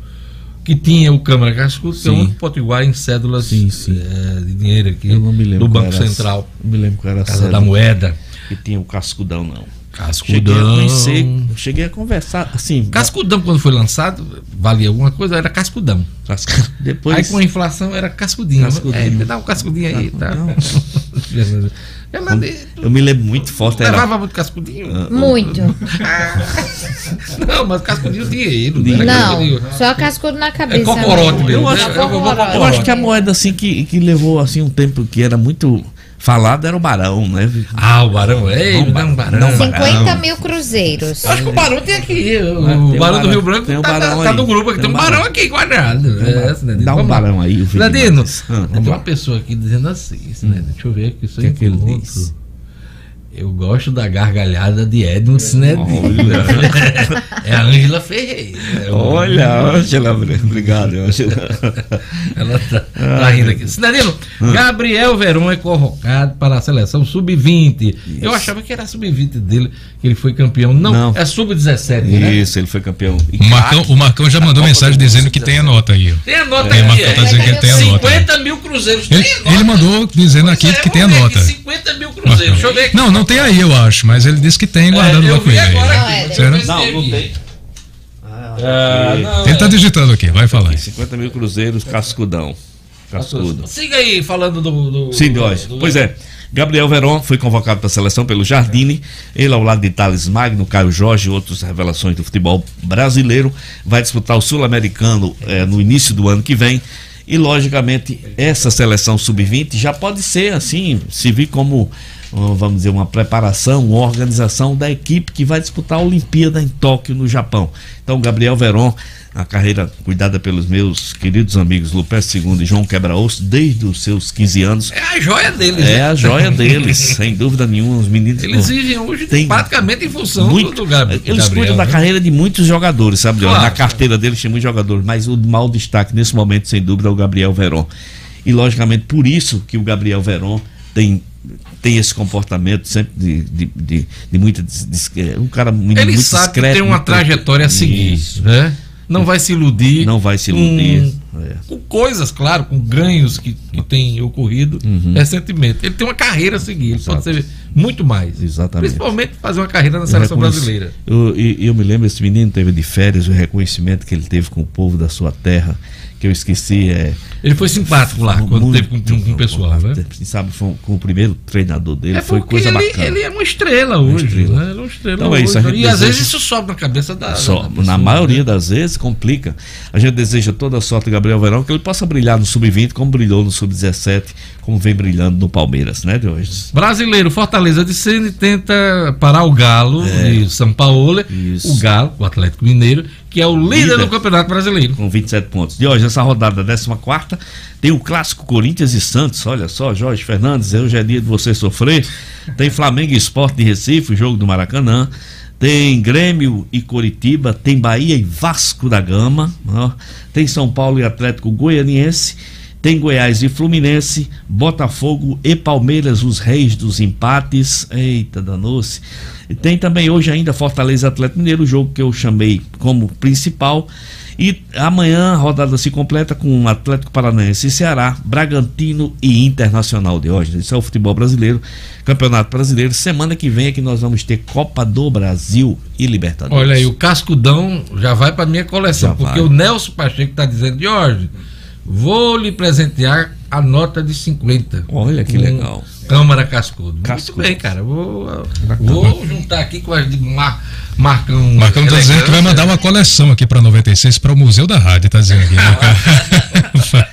que tinha o Câmara Cascudo, que é Sim. um potiguar em cédulas eh, de dinheiro aqui Eu não me lembro. do Banco era Central. Não me lembro qual era a Casa cédula. da Moeda. Que tinha o cascudão, não. Cascudão. Cheguei a conhecer, cheguei a conversar, assim. Cascudão, quando foi lançado, valia alguma coisa, era cascudão. <laughs> Depois- Aí com a inflação era cascudinho. Cascudinho. É, me dá um cascudinho aí, tá? Ela <laughs> Eu me lembro muito forte. Era... levava muito cascudinho. Muito. <laughs> Não, mas cascudinho dinheiro. Dinheiro. Né? Não, Cascudinho. só cascudo na cabeça. É cocorote mesmo. Eu né? acho, Eu vou cocorote. eu acho que a moeda assim que, que levou assim um tempo que era muito falado era o barão, né? Ah, o barão, ei, me dá um barão. Não, 50 mil cruzeiros. Acho que o Barão tem aqui. O, Ah, tem Barão do Rio Branco tem um tá, barão tá- tá no grupo aqui. Tem Tem um barão barão. aqui guardado. Um É, barão. Cidadino, Dá um barão aí, eu Cidadino. Ah, tem uma pessoa aqui dizendo assim, Cidadino, deixa eu ver aqui. Isso que é que ele diz? Eu gosto da gargalhada de Edmo Cinedino. É a Ângela Ferreira. Olha, Ângela, obrigado, Ângela. Ela tá, tá rindo aqui. Cidadino, Hum. Gabriel Veron é convocado para a seleção sub-20. Eu achava que era sub-20 dele, que ele foi campeão. Não, Não. é sub-17, né? Isso, ele foi campeão. O Marcão, o Marcão já mandou mensagem dizendo que tem a nota aí. Tem a nota É, o aqui. Marcão tá dizendo que ele tem a nota. 50 mil cruzeiros. Ele, tem a nota. ele mandou dizendo aqui que tem a nota. aqui, 50 mil cruzeiros. Deixa eu ver aqui. Não, não tem aí, eu acho, mas ele disse que tem guardando eu lá com ele. Não, é, Será? Não, tem não tem. Ah, não, Ele tá digitando aqui, vai falar. 50 mil cruzeiros, cascudão. Cascudo. Siga aí falando do. do Sim, Jorge. do- Pois é. Gabriel Veron foi convocado para a seleção pelo Jardine. Ele, ao lado de Thales Magno, Caio Jorge e outras revelações do futebol brasileiro, vai disputar o Sul-Americano eh, no início do ano que vem. E, logicamente, essa seleção sub-20 já pode ser, assim, se vir como, ah, vamos dizer, uma preparação, uma organização da equipe que vai disputar a Olimpíada em Tóquio, no Japão. Então, Gabriel Veron, a carreira cuidada pelos meus queridos amigos Lupes II e João Quebra-Osso, desde os seus 15 anos. É a joia deles. É né? a joia <laughs> deles, sem dúvida nenhuma. Os meninos. Eles vivem hoje Tem praticamente em função muito, do, do Gabriel. Eles cuidam da né? carreira de muitos jogadores, sabe? Claro. Na carteira deles tem muitos jogadores, mas o maior destaque nesse momento, sem dúvida, é o Gabriel Veron. E logicamente por isso que o Gabriel Veron tem tem esse comportamento sempre de, de, de, de muita. é, um cara muito, Ele muito sabe que discreto, tem uma trajetória a seguir, Isso. né? Não vai se iludir. Não vai se iludir. É. Com coisas, claro, com ganhos que, que têm ocorrido Uhum. recentemente. Ele tem uma carreira a seguir, ele pode ser muito mais. Exatamente. Principalmente fazer uma carreira na Eu seleção reconheci- brasileira. Eu, e- eu me lembro, esse menino teve de férias, o reconhecimento que ele teve com o povo da sua terra, que eu esqueci. É, Ele foi simpático lá, quando Muito, teve com, com- o pessoal, né? Sabe, foi com o primeiro treinador dele, É foi coisa ele, bacana. ele é uma estrela hoje. estrela. Né? Ele é uma estrela Então é isso, a hoje. gente E às deseja- vezes isso sobe na cabeça da. Só, da pessoa, na né? maioria das vezes complica. A gente deseja toda a sorte do Gabriel Verão, que ele possa brilhar no Sub-20, como brilhou no Sub-17, como vem brilhando no Palmeiras, né, de hoje? Brasileiro, Fortaleza de Sene tenta parar o Galo É. de São Paulo. O Galo, o Atlético Mineiro, que é o líder, Líder. do Campeonato Brasileiro. Com 27 pontos. De hoje, essa rodada, 14, tem o clássico Corinthians e Santos. Olha só, Jorge Fernandes, hoje é dia de você sofrer. Tem Flamengo e Esporte de Recife, o jogo do Maracanã. Tem Grêmio e Coritiba, tem Bahia e Vasco da Gama, ó. tem São Paulo e Atlético Goianiense, tem Goiás e Fluminense, Botafogo e Palmeiras, os reis dos empates. Eita, danou-se. E tem também hoje ainda Fortaleza Atlético Mineiro, o jogo que eu chamei como principal. E amanhã a rodada se completa com Atlético Paranaense e Ceará, Bragantino e Internacional de hoje. Isso é o futebol brasileiro, Campeonato Brasileiro. Semana que vem é que nós vamos ter Copa do Brasil e Libertadores. Olha aí, o cascudão já vai para minha coleção, Já porque vai. o Nelson Pacheco está dizendo, Jorge, vou lhe presentear a nota de 50. Olha que Com legal. Câmara Cascudo. Cascudo. Muito bem, cara. Vou, vou juntar aqui com as de Mar, Marcão. Marcão tá dizendo que vai mandar uma coleção aqui pra 96 para o Museu da Rádio, tá dizendo aqui. né?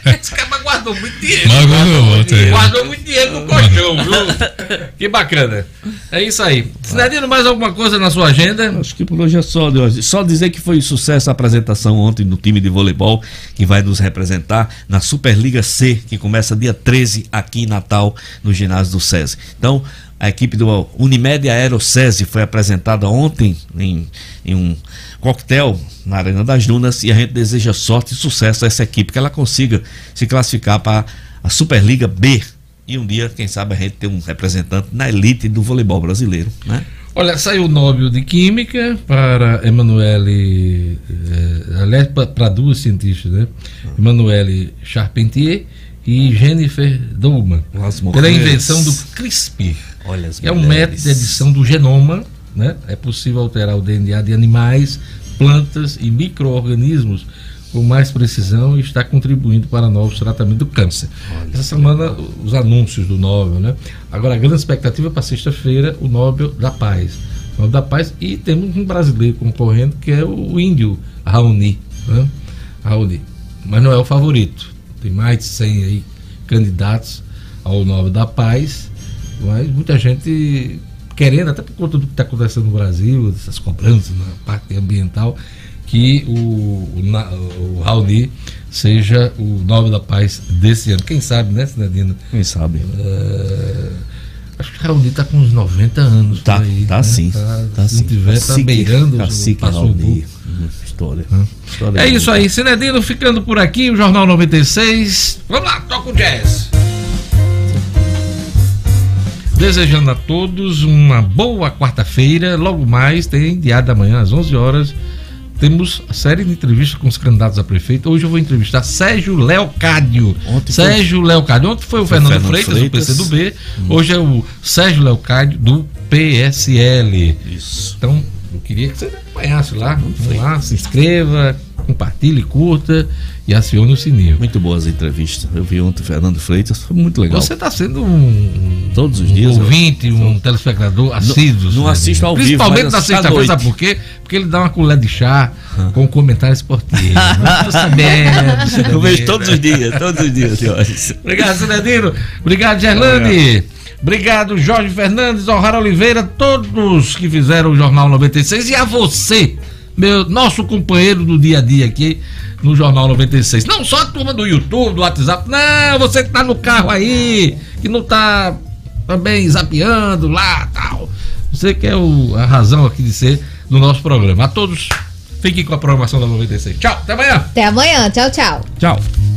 <laughs> Esse cara guardou muito dinheiro. Mas guardou muito dinheiro. Guardou muito dinheiro no colchão, viu? <laughs> Que bacana. É isso aí. Sinadino, mais alguma coisa na sua agenda? Acho que por hoje é só, de hoje. Só dizer que foi um sucesso a apresentação ontem do time de voleibol que vai nos representar na Superliga C, que começa dia 13 aqui em Natal, no ginásio do SESI. Então, a equipe do Unimed Aero SESI foi apresentada ontem em, em um coquetel na Arena das Dunas e a gente deseja sorte e sucesso a essa equipe, que ela consiga se classificar para a Superliga B. E um dia, quem sabe, a gente ter um representante na elite do voleibol brasileiro, né? Olha, saiu o Nobel de Química para Emanuele, eh, aliás, para duas cientistas, né? Emanuele Charpentier e Jennifer Dolman, As pela mulheres. invenção do CRISPR, Olha que é um método de edição do genoma, né? É possível alterar o DNA de animais, plantas e micro-organismos com mais precisão e está contribuindo para novos tratamentos do câncer. Essa semana, os anúncios do Nobel, né? Agora, a grande expectativa é para sexta-feira, o Nobel da Paz. O Nobel da Paz, e temos um brasileiro concorrendo, que é o índio Raoni, né? Raoni. Mas não é o favorito. Tem mais de 100 aí candidatos ao Nobel da Paz, mas muita gente querendo, até por conta do que está acontecendo no Brasil, essas cobranças na parte ambiental, que o, o, o Raoni seja o Nobel da Paz desse ano. Quem sabe, né, Sinadino? Quem sabe? É, acho que Raoni está com uns 90 anos. Tá, aí, tá né? sim. Tá, Tá se sim. tiver, tá Cacique- beirando. o- Cacique Raoni. pouco. Hum, História. História É isso aí, Sinedino ficando por aqui, o Jornal 96. Vamos lá, toca o jazz. Desejando a todos uma boa quarta-feira. Logo mais tem Diário da Manhã, às 11 horas. Temos série de entrevistas com os candidatos a prefeito. Hoje eu vou entrevistar Sérgio Leocádio. Ontem foi- Sérgio Leocádio. Ontem foi o Foi Fernando, Fernando Freitas, Freitas. do PCdoB. Hoje é o Sérgio Leocádio, do PSL. Isso. Então, eu queria que você acompanhasse lá. Vamos lá, se inscreva, compartilhe, curta e acione o sininho. Muito boas entrevistas. Eu vi ontem o Fernando Freitas, foi muito legal. Você está sendo um, Todos os um dias. eu- ouvinte, um telespectador assíduo. não né, assisto ao vivo, Principalmente na sexta-feira, sabe por quê? Porque ele dá uma colher de chá com comentário esportivo. <laughs> Eu Eu vejo todos os dias, todos os dias, senhores. Obrigado, Cidadino. Obrigado, Gerlane. Obrigado, Jorge Fernandes, O'Hara Oliveira, todos que fizeram o Jornal 96 e a você, meu nosso companheiro do dia a dia aqui no Jornal 96. Não só a turma do YouTube, do WhatsApp, não, você que tá no carro aí, que não tá também zapeando lá tal. Você que é o- a razão aqui de ser do nosso programa. A todos, fiquem com a programação da 96. Tchau, até amanhã. Até amanhã. Tchau, tchau. Tchau.